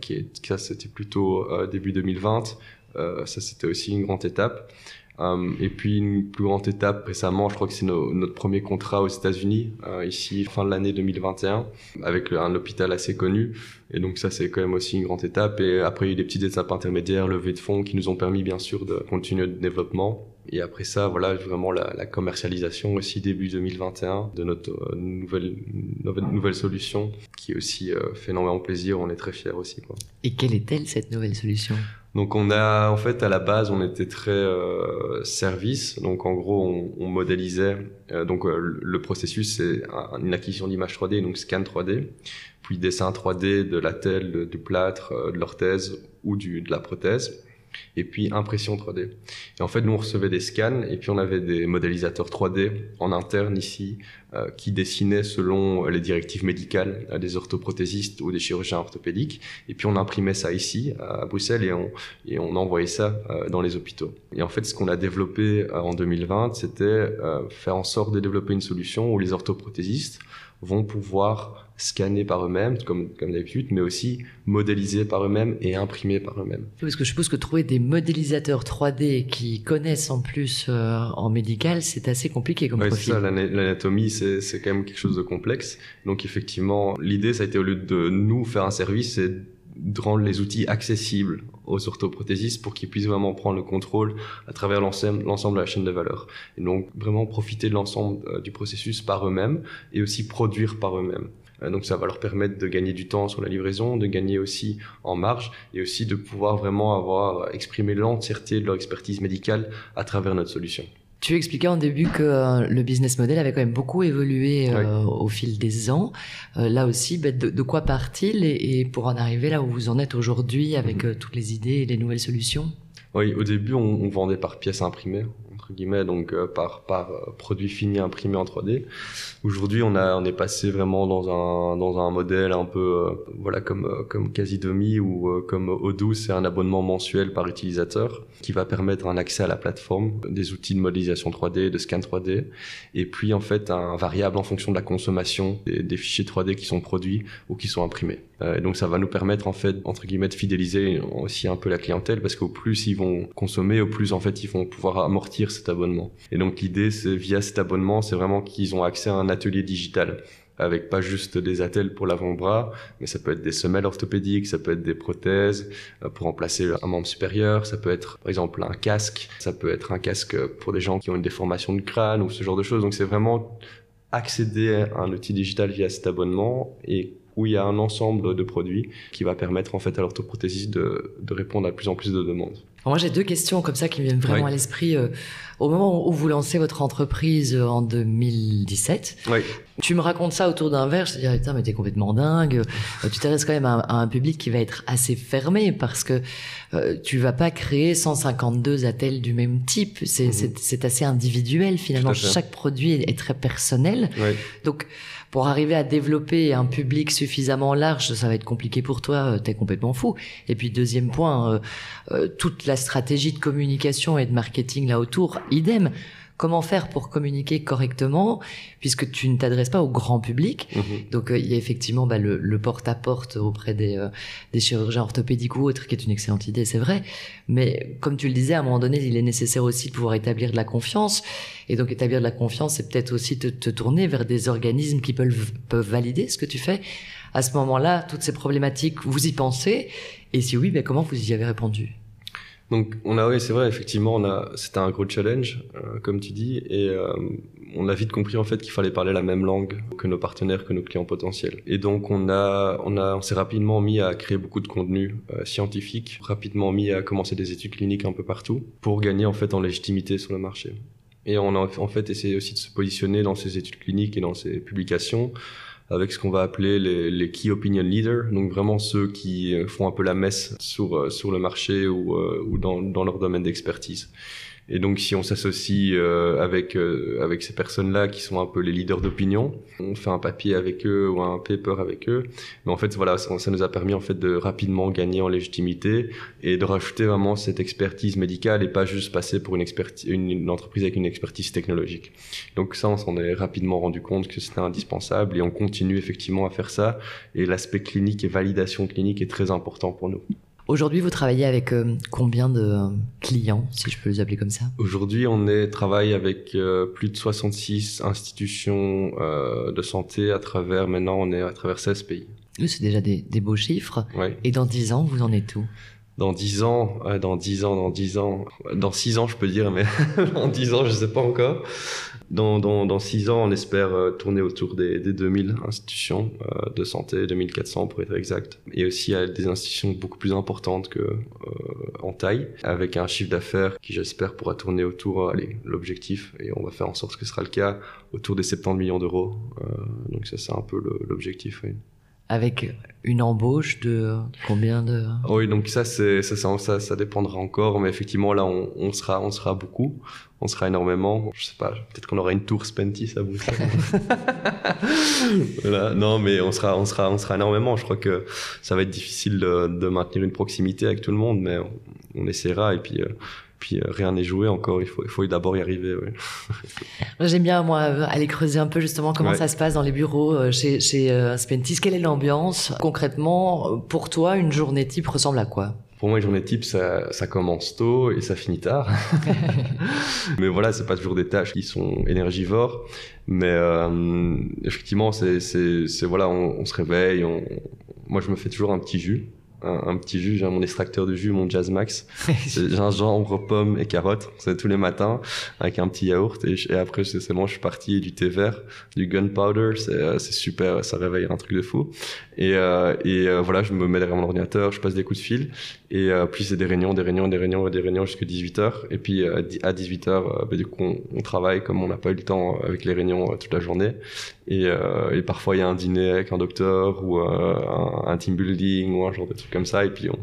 Speaker 2: qui est, ça, c'était plutôt début 2020. Euh, ça, c'était aussi une grande étape. Euh, et puis une plus grande étape récemment, je crois que c'est no- notre premier contrat aux États-Unis, euh, ici fin de l'année 2021, avec un hôpital assez connu. Et donc ça, c'est quand même aussi une grande étape. Et après, il y a eu des petites étapes intermédiaires, levée de fonds, qui nous ont permis bien sûr de continuer le développement. Et après ça, voilà, vraiment la, la commercialisation aussi début 2021 de notre euh, nouvelle, nouvelle nouvelle solution, qui aussi euh, fait énormément plaisir. On est très fiers aussi. Quoi.
Speaker 1: Et quelle est-elle cette nouvelle solution?
Speaker 2: Donc on a en fait à la base on était très euh, service. Donc en gros on, on modélisait euh, donc euh, le- processus c'est un- une acquisition d'image 3D donc scan 3D puis dessin 3D de la telle du plâtre euh, de l'orthèse ou du, de la prothèse et puis impression 3D. Et en fait, nous, on recevait des scans, et puis on avait des modélisateurs 3D en interne ici, euh, qui dessinaient selon les directives médicales à des orthoprothésistes ou des chirurgiens orthopédiques. Et puis on imprimait ça ici, à Bruxelles, et on, et on envoyait ça euh, dans les hôpitaux. Et en fait, ce qu'on a développé euh, en 2020, c'était euh, faire en sorte de développer une solution où les orthoprothésistes vont pouvoir scanner par eux-mêmes, comme, comme d'habitude, mais aussi modéliser par eux-mêmes et imprimer par eux-mêmes.
Speaker 1: Parce que je suppose que trouver des modélisateurs 3D qui connaissent en plus euh, en médical, c'est assez compliqué comme
Speaker 2: Ouais, c'est
Speaker 1: profil.
Speaker 2: ça, l'ana- l'anatomie, c'est c'est quand même quelque chose de complexe. Donc effectivement, l'idée, ça a été au lieu de nous faire un service, c'est de rendre les outils accessibles aux orthoprothésistes pour qu'ils puissent vraiment prendre le contrôle à travers l'ensemble l'ensemble de la chaîne de valeur. Et donc vraiment profiter de l'ensemble euh, du processus par eux-mêmes et aussi produire par eux-mêmes. Euh, Donc ça va leur permettre de gagner du temps sur la livraison, de gagner aussi en marge et aussi de pouvoir vraiment avoir exprimé l'entièreté de leur expertise médicale à travers notre solution.
Speaker 1: Tu expliquais en début que euh, le business model avait quand même beaucoup évolué euh, au fil des ans. Euh, là aussi, ben, de, de quoi part-il et, et pour en arriver là où vous en êtes aujourd'hui avec
Speaker 2: Mhm.
Speaker 1: euh, toutes les idées et les nouvelles solutions?
Speaker 2: Oui, au début, on, on vendait par pièce imprimée, guillemets, donc euh, par, par euh, produit fini imprimé en 3D. Aujourd'hui, on, a, on est passé vraiment dans un, dans un modèle un peu euh, voilà, comme, comme Quasi-Demi ou euh, comme Odoo, c'est un abonnement mensuel par utilisateur qui va permettre un accès à la plateforme, des outils de modélisation 3D, de scan 3D, et puis en fait un variable en fonction de la consommation des, fichiers 3D qui sont produits ou qui sont imprimés. Donc ça va nous permettre en fait entre guillemets de fidéliser aussi un peu la clientèle parce qu'au plus ils vont consommer, au plus en fait ils vont pouvoir amortir cet abonnement. Et donc l'idée c'est via cet abonnement, c'est vraiment qu'ils ont accès à un atelier digital avec pas juste des attelles pour l'avant-bras, mais ça peut être des semelles orthopédiques, ça peut être des prothèses euh, pour remplacer un membre supérieur, ça peut être par exemple un casque, ça peut être un casque pour des gens qui ont une déformation de crâne ou ce genre de choses. Donc c'est vraiment accéder à un outil digital via cet abonnement et où il y a un ensemble de produits qui va permettre en fait à l'orthoprothésiste de, de répondre à plus en plus de demandes.
Speaker 1: Alors Moi, j'ai deux questions comme ça qui me viennent vraiment
Speaker 2: Oui.
Speaker 1: à l'esprit. Au moment où vous lancez votre entreprise en 2017,
Speaker 2: Oui.
Speaker 1: tu me racontes ça autour d'un verre, je te dirais, putain, mais t'es complètement dingue. Euh, tu t'adresses quand même à, à un public qui va être assez fermé parce que euh, tu vas pas créer 152 attelles du même type. C'est
Speaker 2: Mhm.
Speaker 1: assez individuel finalement. Chaque produit est, est très personnel.
Speaker 2: Oui.
Speaker 1: Donc, pour arriver à développer un public suffisamment large, ça va être compliqué pour toi, euh, t'es complètement fou. Et puis, deuxième point, euh, euh, toute la stratégie de communication et de marketing là autour, idem. Comment faire pour communiquer correctement, puisque tu ne t'adresses pas au grand public
Speaker 2: Mhm.
Speaker 1: donc euh, il y a effectivement bah, le, le porte-à-porte auprès des, euh, des chirurgiens orthopédiques ou autres, qui est une excellente idée, c'est vrai. Mais comme tu le disais, à un moment donné, il est nécessaire aussi de pouvoir établir de la confiance. Et donc établir de la confiance, c'est peut-être aussi te, te tourner vers des organismes qui peuvent, peuvent valider ce que tu fais. À ce moment-là, toutes ces problématiques, vous y pensez Et si oui, ben, comment vous y avez répondu?
Speaker 2: Donc on a oui c'est vrai effectivement on a c'était un gros challenge euh, comme tu dis et euh, on a vite compris en fait qu'il fallait parler la même langue que nos partenaires que nos clients potentiels. Et donc on a on a on s'est rapidement mis à créer beaucoup de contenu euh, scientifique rapidement mis à commencer des études cliniques un peu partout pour gagner en fait en légitimité sur le marché. Et on a en fait essayé aussi de se positionner dans ces études cliniques et dans ces publications avec ce qu'on va appeler les, les key opinion leaders, donc vraiment ceux qui euh, font un peu la messe sur, euh, sur le marché ou, euh, ou dans, dans leur domaine d'expertise. Et donc si on s'associe euh, avec, euh, avec ces personnes-là qui sont un peu les leaders d'opinion, on fait un papier avec eux ou un paper avec eux, mais en fait voilà, ça, ça nous a permis en fait de rapidement gagner en légitimité et de rajouter vraiment cette expertise médicale et pas juste passer pour une, expertise, une, une entreprise avec une expertise technologique. Donc ça, on s'en est rapidement rendu compte que c'était indispensable et on continue effectivement à faire ça. Et l'aspect clinique et validation clinique est très important pour nous.
Speaker 1: Aujourd'hui, vous travaillez avec euh, combien de euh, clients, si je peux les appeler comme ça?
Speaker 2: Aujourd'hui, on est, travaille avec euh, plus de 66 institutions de santé à travers, maintenant, on est à travers 16 pays.
Speaker 1: C'est déjà des, des beaux chiffres.
Speaker 2: Ouais.
Speaker 1: Et dans 10 ans, vous en êtes où?
Speaker 2: Dans 10 ans, dans 10 ans, dans 10 ans, dans 6 ans, je peux dire, mais dans 10 ans, je sais pas encore. Dans, dans, dans 6 ans, on espère euh, tourner autour des, des 2000 institutions euh, de santé, 2400 pour être exact. Et aussi à des institutions beaucoup plus importantes que euh, en taille, avec un chiffre d'affaires qui, j'espère, pourra tourner autour, euh, allez, l'objectif, et on va faire en sorte que ce sera le cas, autour des 70 millions d'euros. Euh, donc ça, c'est un peu l'objectif, oui.
Speaker 1: Avec une embauche de combien de
Speaker 2: Oui, donc ça, c'est ça, ça, ça, ça dépendra encore, mais effectivement, là, on, on sera, on sera beaucoup, on sera énormément. Je sais pas, peut-être qu'on aura une tour Spenty à Bruxelles. voilà. Non, mais on sera, on sera, on sera énormément. Je crois que ça va être difficile de, de maintenir une proximité avec tout le monde, mais on, on essaiera. Et puis, euh, puis euh, rien n'est joué encore. Il faut, il faut d'abord y arriver. ouais.
Speaker 1: J'aime bien, moi, euh, aller creuser un peu justement comment
Speaker 2: Ouais.
Speaker 1: ça se passe dans les bureaux euh, chez, chez Spentis. Quelle est l'ambiance Concrètement, pour toi, une journée type ressemble à quoi?
Speaker 2: Pour moi, une journée type, ça, ça commence tôt et ça finit tard. mais voilà, c'est pas toujours des tâches qui sont énergivores. Mais euh, effectivement, c'est, voilà, on, on se réveille. On... Moi, je me fais toujours un petit jus. Un, un petit jus, j'ai mon extracteur de jus, mon Jazz Max. Gingembre, pomme et carottes. C'est tous les matins avec un petit yaourt. Et, je- et après, c'est bon, je suis parti. Du thé vert, du gunpowder. C'est euh, super. Ça réveille un truc de fou. Et, euh, et euh, voilà, je me mets derrière mon ordinateur, je passe des coups de fil. Et euh, puis, c'est des réunions, des réunions, des réunions, des réunions jusqu'à 18h. Et puis, euh, à 18h, euh, bah, du coup, on, on travaille comme on n'a pas eu le temps avec les réunions toute la journée. Et, euh, et parfois, il y a un dîner avec un docteur ou euh, un, team building ou un genre de truc comme ça. Et puis, on,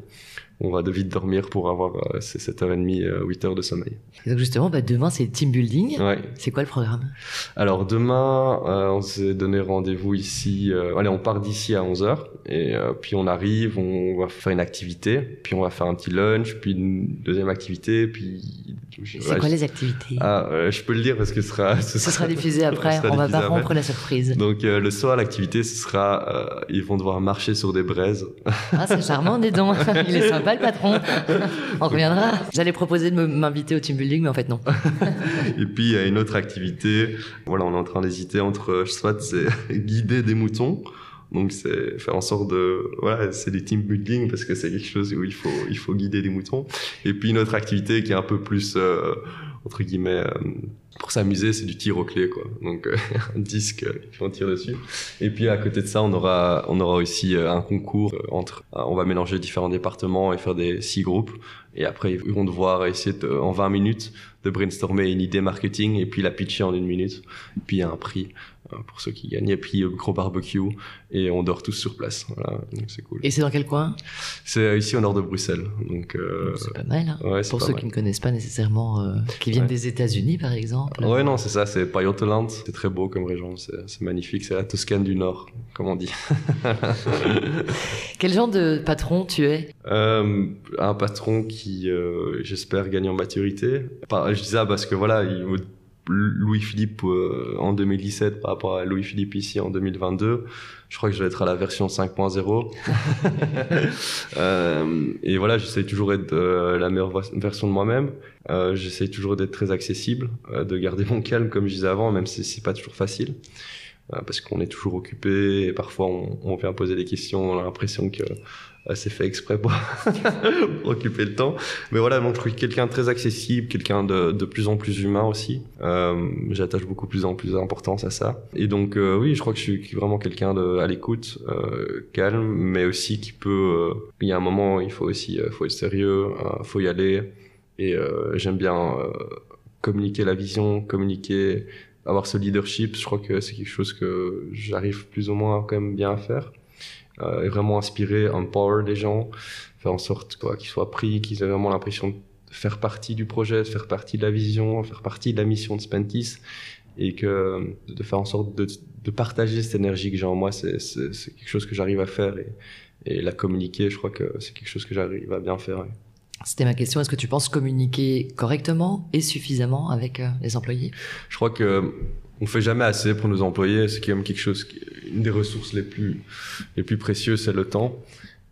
Speaker 2: on va de vite dormir pour avoir ces 7h30, euh, 8h de sommeil.
Speaker 1: Donc justement, bah, demain, c'est team building.
Speaker 2: Ouais.
Speaker 1: C'est quoi le programme?
Speaker 2: Alors demain, euh, on s'est donné rendez-vous ici. euh, allez, on part d'ici à 11h et euh, puis on arrive, on va faire une activité, puis on va faire un petit lunch, puis une deuxième activité, puis. je-
Speaker 1: C'est
Speaker 2: ouais,
Speaker 1: quoi
Speaker 2: je-
Speaker 1: les activités?
Speaker 2: Ah, je peux le dire parce que ce sera.
Speaker 1: Ce sera diffusé après.
Speaker 2: sera
Speaker 1: On va pas rompre la surprise.
Speaker 2: Donc le soir, l'activité, ce sera, ils vont devoir marcher sur des braises.
Speaker 1: Ah, c'est charmant, dis donc. Il est sympa, le patron. On reviendra. J'allais proposer de m'inviter au team building, mais en fait, non.
Speaker 2: Et puis il y a une autre activité. Voilà, on est en train d'hésiter entre, soit c'est guider des moutons. Donc c'est faire en sorte de, voilà, c'est du team building parce que c'est quelque chose où il faut, il faut guider des moutons. Et puis une autre activité qui est un peu plus, euh, entre guillemets, euh, pour s'amuser, c'est du tir au clé, quoi. Donc euh, un disque, euh, on tire dessus. Et puis à côté de ça, on aura, on aura aussi euh, un concours euh, entre, euh, on va mélanger différents départements et faire des six groupes. Et après, ils vont devoir essayer de, en 20 minutes de brainstormer une idée marketing et puis la pitcher en une minute. Et puis il y a un prix euh, pour ceux qui gagnent. Et puis gros barbecue et on dort tous sur place. Voilà, donc c'est cool.
Speaker 1: Et c'est dans quel coin?
Speaker 2: C'est euh, ici au nord de Bruxelles. Donc euh,
Speaker 1: C'est pas mal. hein.
Speaker 2: ouais,
Speaker 1: Pour ceux
Speaker 2: mal.
Speaker 1: qui ne connaissent pas nécessairement, euh, qui viennent
Speaker 2: Ouais.
Speaker 1: des États-Unis, par exemple.
Speaker 2: Ouais, non, c'est ça, c'est Pajottenland. C'est très beau comme région, c'est magnifique. C'est la Toscane du Nord, comme on dit.
Speaker 1: Quel genre de patron tu es?
Speaker 2: Euh, un patron qui, j'espère, gagne en maturité. Je dis ça parce que voilà, il- Louis-Philippe euh, en 2017 par rapport à Louis-Philippe ici en 2022, je crois que je vais être à la version 5.0. euh, et voilà, j'essaie toujours d'être euh, la meilleure version de moi-même. J'essaie toujours d'être très accessible, de garder mon calme comme je disais avant, même si c'est pas toujours facile. Parce qu'on est toujours occupé et parfois on, on vient poser des questions, on a l'impression que c'est fait exprès pour, pour occuper le temps. Mais voilà, donc je trouve quelqu'un de très accessible, quelqu'un de, de plus en plus humain aussi. Euh, J'attache beaucoup plus en plus d'importance à ça. Et donc euh, oui, je crois que je suis vraiment quelqu'un de à l'écoute, euh, calme, mais aussi qui peut. euh, il y a un moment, il faut aussi, euh, faut être sérieux, euh, faut y aller. Et euh, j'aime bien euh, communiquer la vision, communiquer, avoir ce leadership. Je crois que c'est quelque chose que j'arrive plus ou moins quand même bien à faire euh, et vraiment inspirer, empower les gens, faire en sorte quoi, qu'ils soient pris, qu'ils aient vraiment l'impression de faire partie du projet, de faire partie de la vision, faire partie de la mission de Spentis et que de faire en sorte de, de partager cette énergie que j'ai en moi, c'est c'est- c'est quelque chose que j'arrive à faire et, et la communiquer, je crois que c'est quelque chose que j'arrive à bien faire.
Speaker 1: C'était ma question. Est-ce que tu penses communiquer correctement et suffisamment avec euh, les employés?
Speaker 2: Je crois que on fait jamais assez pour nos employés. C'est quand même quelque chose, une des ressources les plus les plus précieuses, c'est le temps.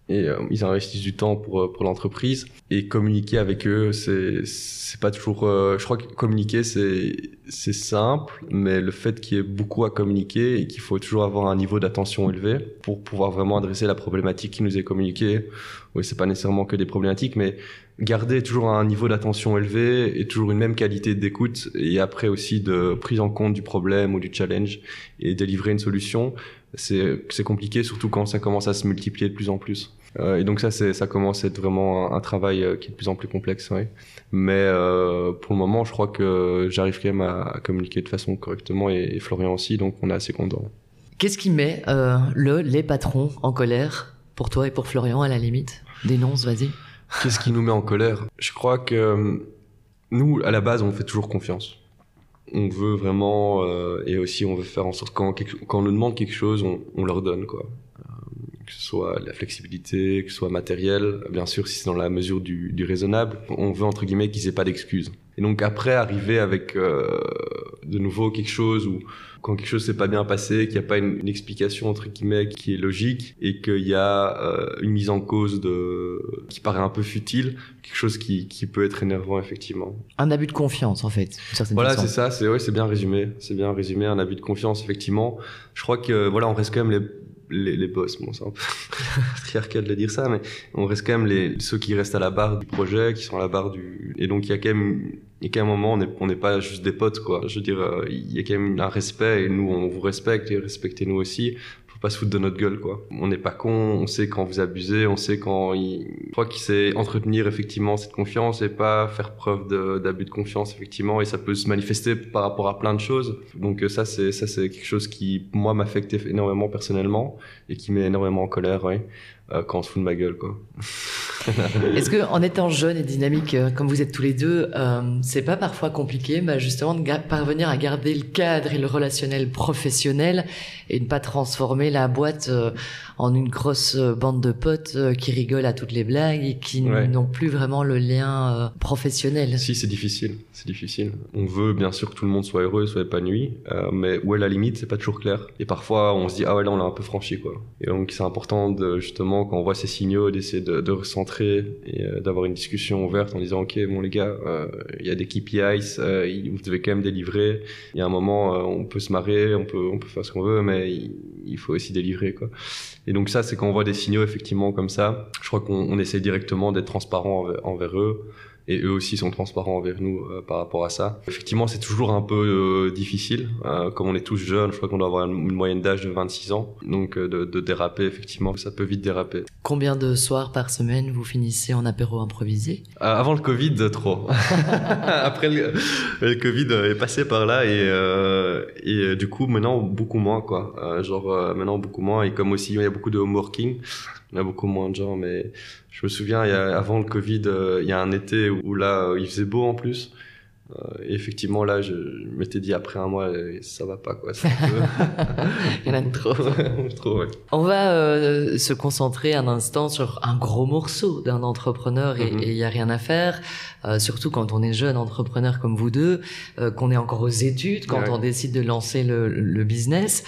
Speaker 2: Et euh, ils investissent du temps pour euh, pour l'entreprise et communiquer avec eux, c'est c'est pas toujours. euh, je crois que communiquer c'est simple, mais le fait qu'il y ait beaucoup à communiquer et qu'il faut toujours avoir un niveau d'attention élevé pour pouvoir vraiment adresser la problématique qui nous est communiquée. Oui, c'est pas nécessairement que des problématiques, mais garder toujours un niveau d'attention élevé et toujours une même qualité d'écoute et après aussi de prise en compte du problème ou du challenge et délivrer une solution, c'est compliqué surtout quand ça commence à se multiplier de plus en plus. Euh, et donc ça ça commence à être vraiment un, un travail euh, qui est de plus en plus complexe, ouais. Mais euh, pour le moment, je crois que j'arrive quand même à, à communiquer de façon correctement et, et Florian aussi, donc on est assez content.
Speaker 1: Qu'est-ce qui met euh, le, les patrons en colère pour toi et pour Florian à la limite? Dénonce, vas-y.
Speaker 2: Qu'est-ce qui nous met en colère? Je crois que nous, à la base, on fait toujours confiance. On veut vraiment, euh, et aussi on veut faire en sorte quand, quand on nous demande quelque chose, on, on leur donne quoi. Que ce soit la flexibilité, que ce soit matériel, bien sûr si c'est dans la mesure du, du raisonnable, on veut entre guillemets qu'ils aient pas d'excuses. Et donc après arriver avec euh, de nouveau quelque chose où quand quelque chose s'est pas bien passé, qu'il n'y a pas une, une explication entre guillemets qui est logique et qu'il y a euh, une mise en cause de qui paraît un peu futile, quelque chose qui, qui peut être énervant effectivement.
Speaker 1: Un abus de confiance, en fait,
Speaker 2: Voilà, c'est ça, c'est ouais, c'est bien résumé, c'est bien résumé, un abus de confiance effectivement. Je crois que voilà, on reste quand même les les, boss, bon c'est un peu patriarcal de dire ça, mais on reste quand même les ceux qui restent à la barre du projet, qui sont à la barre du et donc il y a quand même il y même un moment on n'est on n'est pas juste des potes quoi. Je veux dire, euh, il y a quand même un respect et nous on vous respecte et respectez-nous aussi. Pas se foutre de notre gueule quoi. On n'est pas con, on sait quand vous abusez, on sait quand il je crois qu'il sait entretenir effectivement cette confiance et pas faire preuve de- d'abus de, confiance effectivement et ça peut se manifester par rapport à plein de choses. Donc euh, ça c'est ça c'est quelque chose qui moi m'affecte énormément personnellement et qui met énormément en colère ouais, quand on se fout de ma gueule quoi.
Speaker 1: Est-ce que, en étant jeune et dynamique, euh, comme vous êtes tous les deux, euh, c'est pas parfois compliqué, bah, justement, de parvenir à garder le cadre et le relationnel professionnel et ne pas transformer la boîte euh, en une grosse euh, bande de potes euh, qui rigolent à toutes les blagues et qui
Speaker 2: Ouais.
Speaker 1: n'ont plus vraiment le lien euh, professionnel?
Speaker 2: Si, c'est difficile, c'est difficile. On veut bien sûr que tout le monde soit heureux, soit épanoui, euh, mais où est la limite, c'est pas toujours clair. Et parfois, on se dit ah ouais là on l'a un peu franchi quoi. Et donc c'est important de justement quand on voit ces signaux d'essayer de, de recentrer et euh, d'avoir une discussion ouverte en disant ok bon les gars, euh, il y a des KPIs, euh, vous devez quand même délivrer. Il y a un moment, on peut se marrer, on peut on peut faire ce qu'on veut, mais il, faut aussi délivrer quoi. Et donc ça, c'est quand on voit des signaux effectivement comme ça. Je crois qu'on on essaie directement d'être transparent envers eux. Et eux aussi sont transparents envers nous euh, par rapport à ça. Effectivement, c'est toujours un peu euh, difficile. Euh, comme on est tous jeunes, je crois qu'on doit avoir une, moyenne d'âge de 26 ans. Donc de, de déraper, effectivement, ça peut vite déraper.
Speaker 1: Combien de soirs par semaine vous finissez en apéro improvisé?
Speaker 2: Euh, avant le Covid, trop. Après, le, le Covid est passé par là et, euh, et du coup, maintenant, beaucoup moins, quoi. Euh, genre, maintenant, beaucoup moins. Et comme aussi, il y a beaucoup de home y a beaucoup moins de gens. Mais je me souviens, il y a, avant le Covid, euh, il y a un été où, là, euh, il faisait beau en plus. Euh, et effectivement, là, je, je m'étais dit après un mois, ça va pas, quoi.
Speaker 1: Il y en a trop.
Speaker 2: trop, ouais.
Speaker 1: On va euh, se concentrer un instant sur un gros morceau d'un entrepreneur et
Speaker 2: Mhm.
Speaker 1: il y a rien à faire, euh, surtout quand on est jeune entrepreneur comme vous deux, euh, qu'on est encore aux études, quand
Speaker 2: Ouais.
Speaker 1: on décide de lancer le, le business,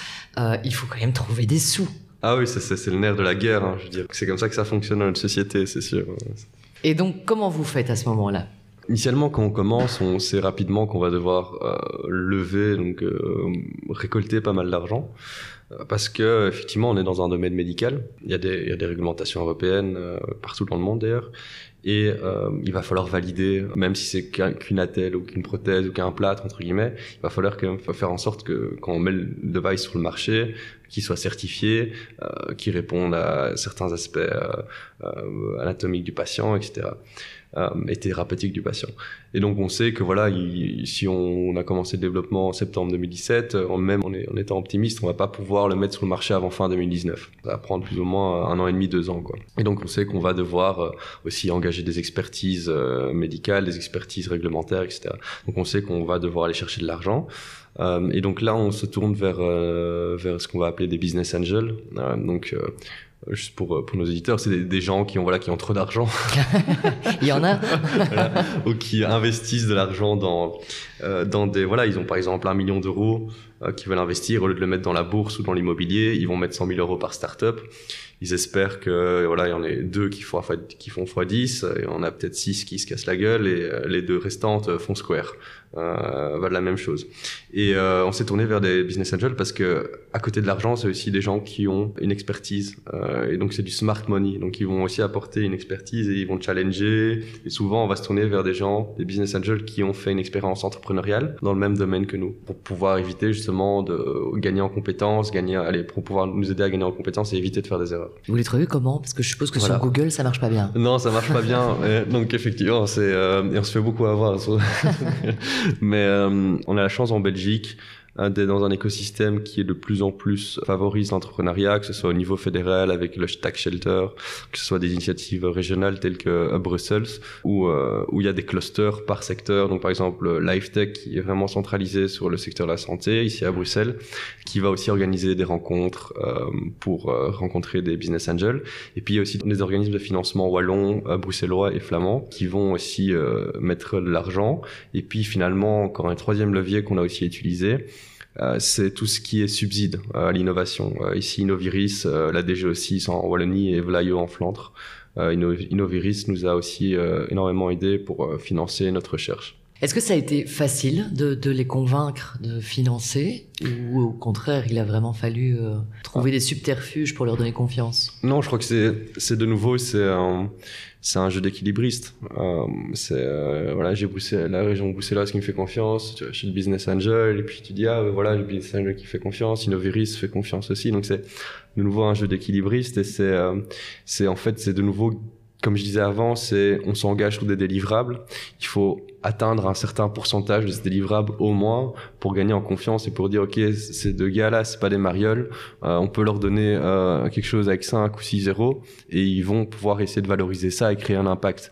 Speaker 1: il faut quand même trouver des sous.
Speaker 2: Ah oui, c'est- le nerf de la guerre, hein, je veux dire. C'est comme ça que ça fonctionne dans notre société, c'est sûr.
Speaker 1: Et donc, comment vous faites à ce moment-là?
Speaker 2: Initialement, quand on commence, on sait rapidement qu'on va devoir euh, lever, donc euh, récolter pas mal d'argent, Euh, parce que effectivement, on est dans un domaine médical. Il y a des, il y a des réglementations européennes euh, partout dans le monde d'ailleurs, et euh, il va falloir valider, même si c'est qu'un- qu'une attelle ou qu'une prothèse ou qu'un plâtre entre guillemets, il va falloir même faire en sorte que quand on met le device sur le marché, qu'il soit certifié, euh, qu'il réponde à certains aspects euh, euh, anatomiques du patient, etc euh, et thérapeutique du patient. Et donc on sait que voilà, il- si on a commencé le développement en septembre 2017, euh, même en, étant optimiste, on va pas pouvoir le mettre sur le marché avant fin 2019. Ça va prendre plus ou moins un an et demi, deux ans quoi. Et donc on sait qu'on va devoir euh, aussi engager des expertises médicales, des expertises réglementaires, etc. Donc on sait qu'on va devoir aller chercher de l'argent. Et donc là, on se tourne vers vers ce qu'on va appeler des business angels. Donc juste pour euh, pour nos éditeurs, c'est des, des gens qui ont voilà qui ont trop d'argent.
Speaker 1: Il y en a.
Speaker 2: Voilà, ou qui investissent de l'argent dans euh, dans des voilà ils ont par exemple un million d'euros euh, qui veulent investir. Au lieu de le mettre dans la bourse ou dans l'immobilier ils vont mettre 100 000 euros par start-up. Ils espèrent que voilà il y en a deux qui font fois- qui font x 10 et on a peut-être six qui se cassent la gueule et euh, les deux restantes euh, font square euh, voilà la même chose et euh, on s'est tourné vers des business angels parce que à côté de l'argent c'est aussi des gens qui ont une expertise euh, et donc c'est du smart money donc ils vont aussi apporter une expertise et ils vont challenger et souvent on va se tourner vers des gens des business angels qui ont fait une expérience entrepreneuriale dans le même domaine que nous pour pouvoir éviter justement de gagner en compétences gagner allez pour pouvoir nous aider à gagner en compétences et éviter de faire des erreurs
Speaker 1: Vous les trouvez comment? Parce que je suppose que
Speaker 2: Voilà.
Speaker 1: sur Google, ça marche pas bien.
Speaker 2: non, ça marche pas bien. Donc effectivement, c'est euh, et on se fait beaucoup avoir. Mais euh, on a la chance en Belgique dans un écosystème qui est de plus en plus favorise l'entrepreneuriat, que ce soit au niveau fédéral avec le Tax Shelter, que ce soit des initiatives régionales telles que euh, Brussels, où, euh, où il y a des clusters par secteur. Donc par exemple, LifeTech qui est vraiment centralisé sur le secteur de la santé ici à Bruxelles, qui va aussi organiser des rencontres euh, pour euh, rencontrer des business angels. Et puis il y a aussi des organismes de financement wallons, euh, bruxellois et flamands qui vont aussi mettre de l'argent. Et puis finalement, encore un troisième levier qu'on a aussi utilisé, c'est tout ce qui est subside euh, à l'innovation. Euh, ici, Innoviris, euh, la DG6 en Wallonie et Vlaio en Flandre. Euh, Inno- Innoviris nous a aussi euh, énormément aidé pour euh, financer notre recherche.
Speaker 1: Est-ce que ça a été facile de, de les convaincre de financer ou au contraire, il a vraiment fallu euh, trouver des subterfuges pour leur donner confiance?
Speaker 2: Non, je crois que c'est, de nouveau, c'est un, un jeu d'équilibriste. Euh, c'est, euh, voilà, j'ai la région bruxelloise qui me fait confiance, tu suis le business angel, et puis tu dis, ah, voilà, le business angel qui fait confiance, Innoviris fait confiance aussi. Donc c'est de nouveau un jeu d'équilibriste et c'est, euh, c'est en fait, c'est de nouveau, comme je disais avant, c'est, on s'engage sur des délivrables. Il faut atteindre un certain pourcentage de ces délivrables au moins pour gagner en confiance et pour dire ok ces deux gars là c'est pas des marioles euh, on peut leur donner euh, quelque chose avec 5 ou 6 zéros et ils vont pouvoir essayer de valoriser ça et créer un impact.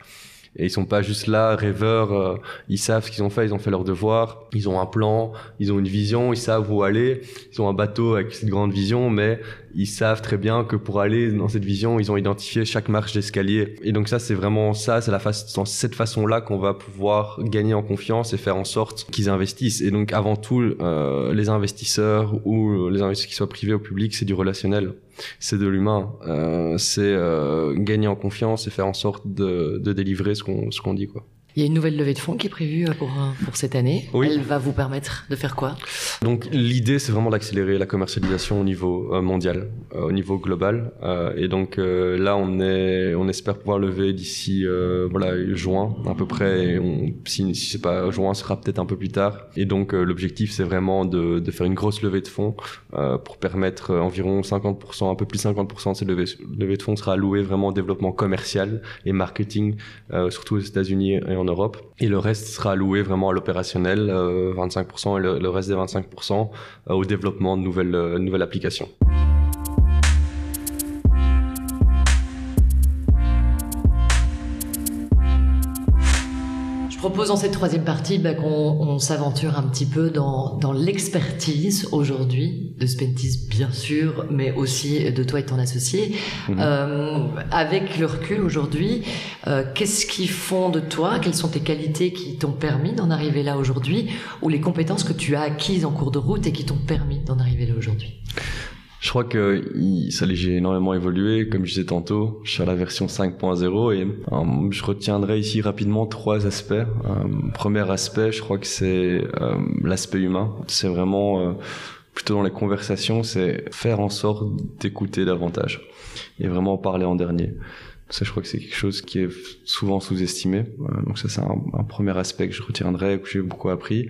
Speaker 2: Et ils sont pas juste là rêveurs euh, ils savent ce qu'ils ont fait ils ont fait leur devoir ils ont un plan ils ont une vision ils savent où aller ils ont un bateau avec cette grande vision mais ils savent très bien que pour aller dans cette vision, ils ont identifié chaque marche d'escalier. Et donc ça, c'est vraiment ça, c'est la face, dans cette façon-là qu'on va pouvoir gagner en confiance et faire en sorte qu'ils investissent. Et donc avant tout, euh, les investisseurs ou les investisseurs qui soient privés ou publics, c'est du relationnel. C'est de l'humain. Euh, c'est euh, gagner en confiance et faire en sorte de, de délivrer ce qu'on ce qu'on dit. quoi.
Speaker 1: Il y a une nouvelle levée de fonds qui est prévue euh, pour, euh, pour cette année.
Speaker 2: Oui.
Speaker 1: Elle va vous permettre de faire quoi?
Speaker 2: Donc l'idée, c'est vraiment d'accélérer la commercialisation au niveau euh, mondial, euh, au niveau global. Euh, et donc euh, là, on est, on espère pouvoir lever d'ici voilà juin à peu près. Et on, si si c'est pas juin, ce sera peut-être un peu plus tard. Et donc l'objectif, c'est vraiment de, de faire une grosse levée de fonds pour permettre environ 50%, un peu plus de 50% de cette levée, de fonds sera allouée vraiment au développement commercial et marketing, surtout aux États-Unis et en Europe. Et le reste sera alloué vraiment à l'opérationnel, euh, 25%, et le, reste des 25% euh, au développement de nouvelles, euh, nouvelles applications.
Speaker 1: Propose dans cette troisième partie bah, qu'on on s'aventure un petit peu dans, dans l'expertise aujourd'hui de Spentis, bien sûr, mais aussi de toi et ton associé.
Speaker 2: Mhm.
Speaker 1: Euh, avec le recul aujourd'hui, euh, qu'est-ce qui font de toi? Quelles sont tes qualités qui t'ont permis d'en arriver là aujourd'hui? Ou les compétences que tu as acquises en cours de route et qui t'ont permis d'en arriver là aujourd'hui?
Speaker 2: Je crois que ça j'ai énormément évolué. Comme je disais tantôt, je suis à la version 5.0 et euh, je retiendrai ici rapidement trois aspects. Euh, premier aspect, je crois que c'est euh, l'aspect humain. C'est vraiment plutôt dans les conversations, c'est faire en sorte d'écouter davantage et vraiment parler en dernier. Ça, je crois que c'est quelque chose qui est souvent sous-estimé. Donc ça, c'est un premier aspect que je retiendrai, que j'ai beaucoup appris.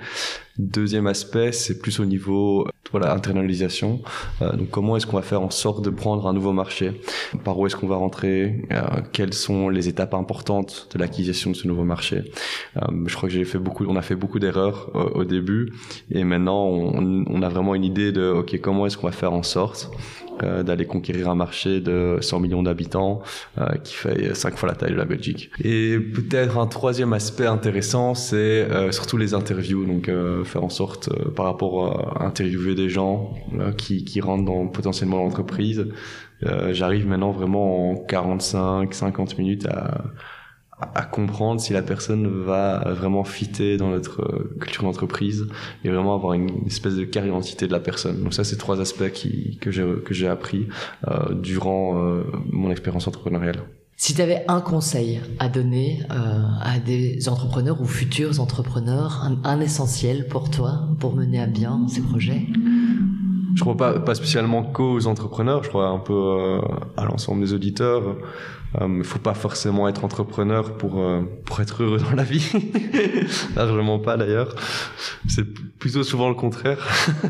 Speaker 2: Deuxième aspect, c'est plus au niveau voilà internalisation. Euh, donc comment est-ce qu'on va faire en sorte de prendre un nouveau marché? Par où est-ce qu'on va rentrer? Euh, Quelles sont les étapes importantes de l'acquisition de ce nouveau marché? Euh, Je crois que j'ai fait beaucoup, on a fait beaucoup d'erreurs euh, au début. Et maintenant on, on a vraiment une idée de ok comment est-ce qu'on va faire en sorte euh, d'aller conquérir un marché de 100 millions d'habitants euh, qui fait cinq fois la taille de la Belgique. Et peut-être un troisième aspect intéressant, c'est euh, surtout les interviews, donc euh, faire en sorte euh, par rapport à interviewer des gens qui, qui rentrent dans potentiellement l'entreprise. Euh, J'arrive maintenant vraiment en 45-50 minutes à, à comprendre si la personne va vraiment fitter dans notre euh, culture d'entreprise et vraiment avoir une espèce de carte d'identité de la personne. Donc ça, c'est trois aspects qui, que j'ai que j'ai appris durant mon expérience entrepreneuriale.
Speaker 1: Si tu avais un conseil à donner euh, à des entrepreneurs ou futurs entrepreneurs, un, un essentiel pour toi, pour mener à bien ces projets?
Speaker 2: Je crois pas, pas spécialement qu'aux entrepreneurs, je crois un peu euh, à l'ensemble des auditeurs. Il ne faut pas forcément être entrepreneur pour, euh, pour être heureux dans la vie. Largement pas d'ailleurs. C'est plutôt souvent le contraire.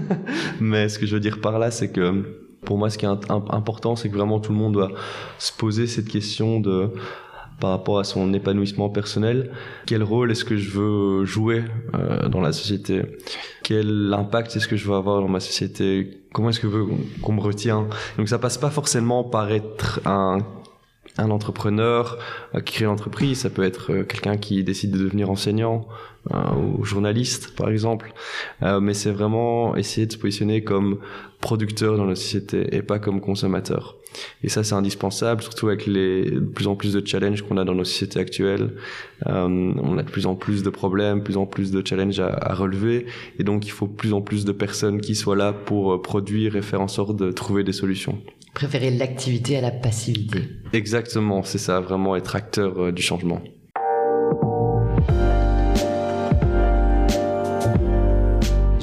Speaker 2: Mais ce que je veux dire par là, c'est que pour moi, ce qui est important, c'est que vraiment tout le monde doit se poser cette question de par rapport à son épanouissement personnel. Quel rôle est-ce que je veux jouer euh, dans la société? Quel impact est-ce que je veux avoir dans ma société? Comment est-ce que je veux qu'on me retient? Donc ça passe pas forcément par être un un entrepreneur euh, qui crée une entreprise, ça peut être euh, quelqu'un qui décide de devenir enseignant euh, ou journaliste par exemple, Euh, mais c'est vraiment essayer de se positionner comme producteur dans la société et pas comme consommateur. Et ça c'est indispensable, surtout avec les de plus en plus de challenges qu'on a dans nos sociétés actuelles. Euh, on a de plus en plus de problèmes, de plus en plus de challenges à, à relever, et donc il faut plus en plus de personnes qui soient là pour produire et faire en sorte de trouver des solutions.
Speaker 1: Préférer l'activité à la passivité.
Speaker 2: Exactement, c'est ça, vraiment être acteur euh, du changement.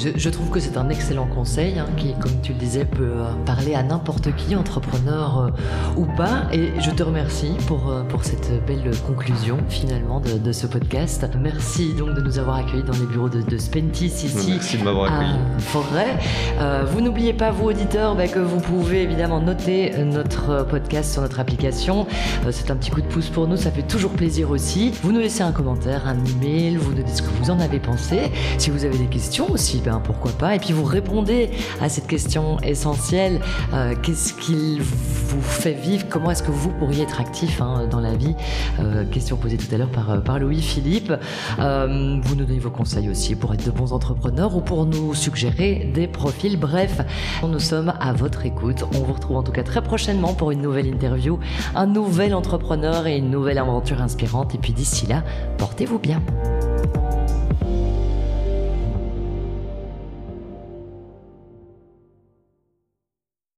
Speaker 1: Je, je trouve que c'est un excellent conseil hein, qui, comme tu le disais, peut euh, parler à n'importe qui, entrepreneur euh, ou pas. Et je te remercie pour, euh, pour cette belle conclusion finalement de, de ce podcast. Merci donc de nous avoir accueillis dans les bureaux de, de Spentis ici.
Speaker 2: Merci de m'avoir accueilli.
Speaker 1: Forêt. Euh, vous n'oubliez pas, vous auditeurs, bah, que vous pouvez évidemment noter notre podcast sur notre application. Euh, c'est un petit coup de pouce pour nous, ça fait toujours plaisir aussi. Vous nous laissez un commentaire, un email, vous nous dites ce que vous en avez pensé. Si vous avez des questions aussi, ben pourquoi pas. Et puis vous répondez à cette question essentielle euh, qu'est-ce qui vous fait vivre? Comment est-ce que vous pourriez être actif hein, dans la vie? Euh, Question posée tout à l'heure par, euh, Louis Philippe. Vous nous donnez vos conseils aussi pour être de bons entrepreneurs ou pour nous suggérer des profils. Bref, nous sommes à votre écoute. On vous retrouve en tout cas très prochainement pour une nouvelle interview, un nouvel entrepreneur et une nouvelle aventure inspirante. Et puis d'ici là, portez-vous bien.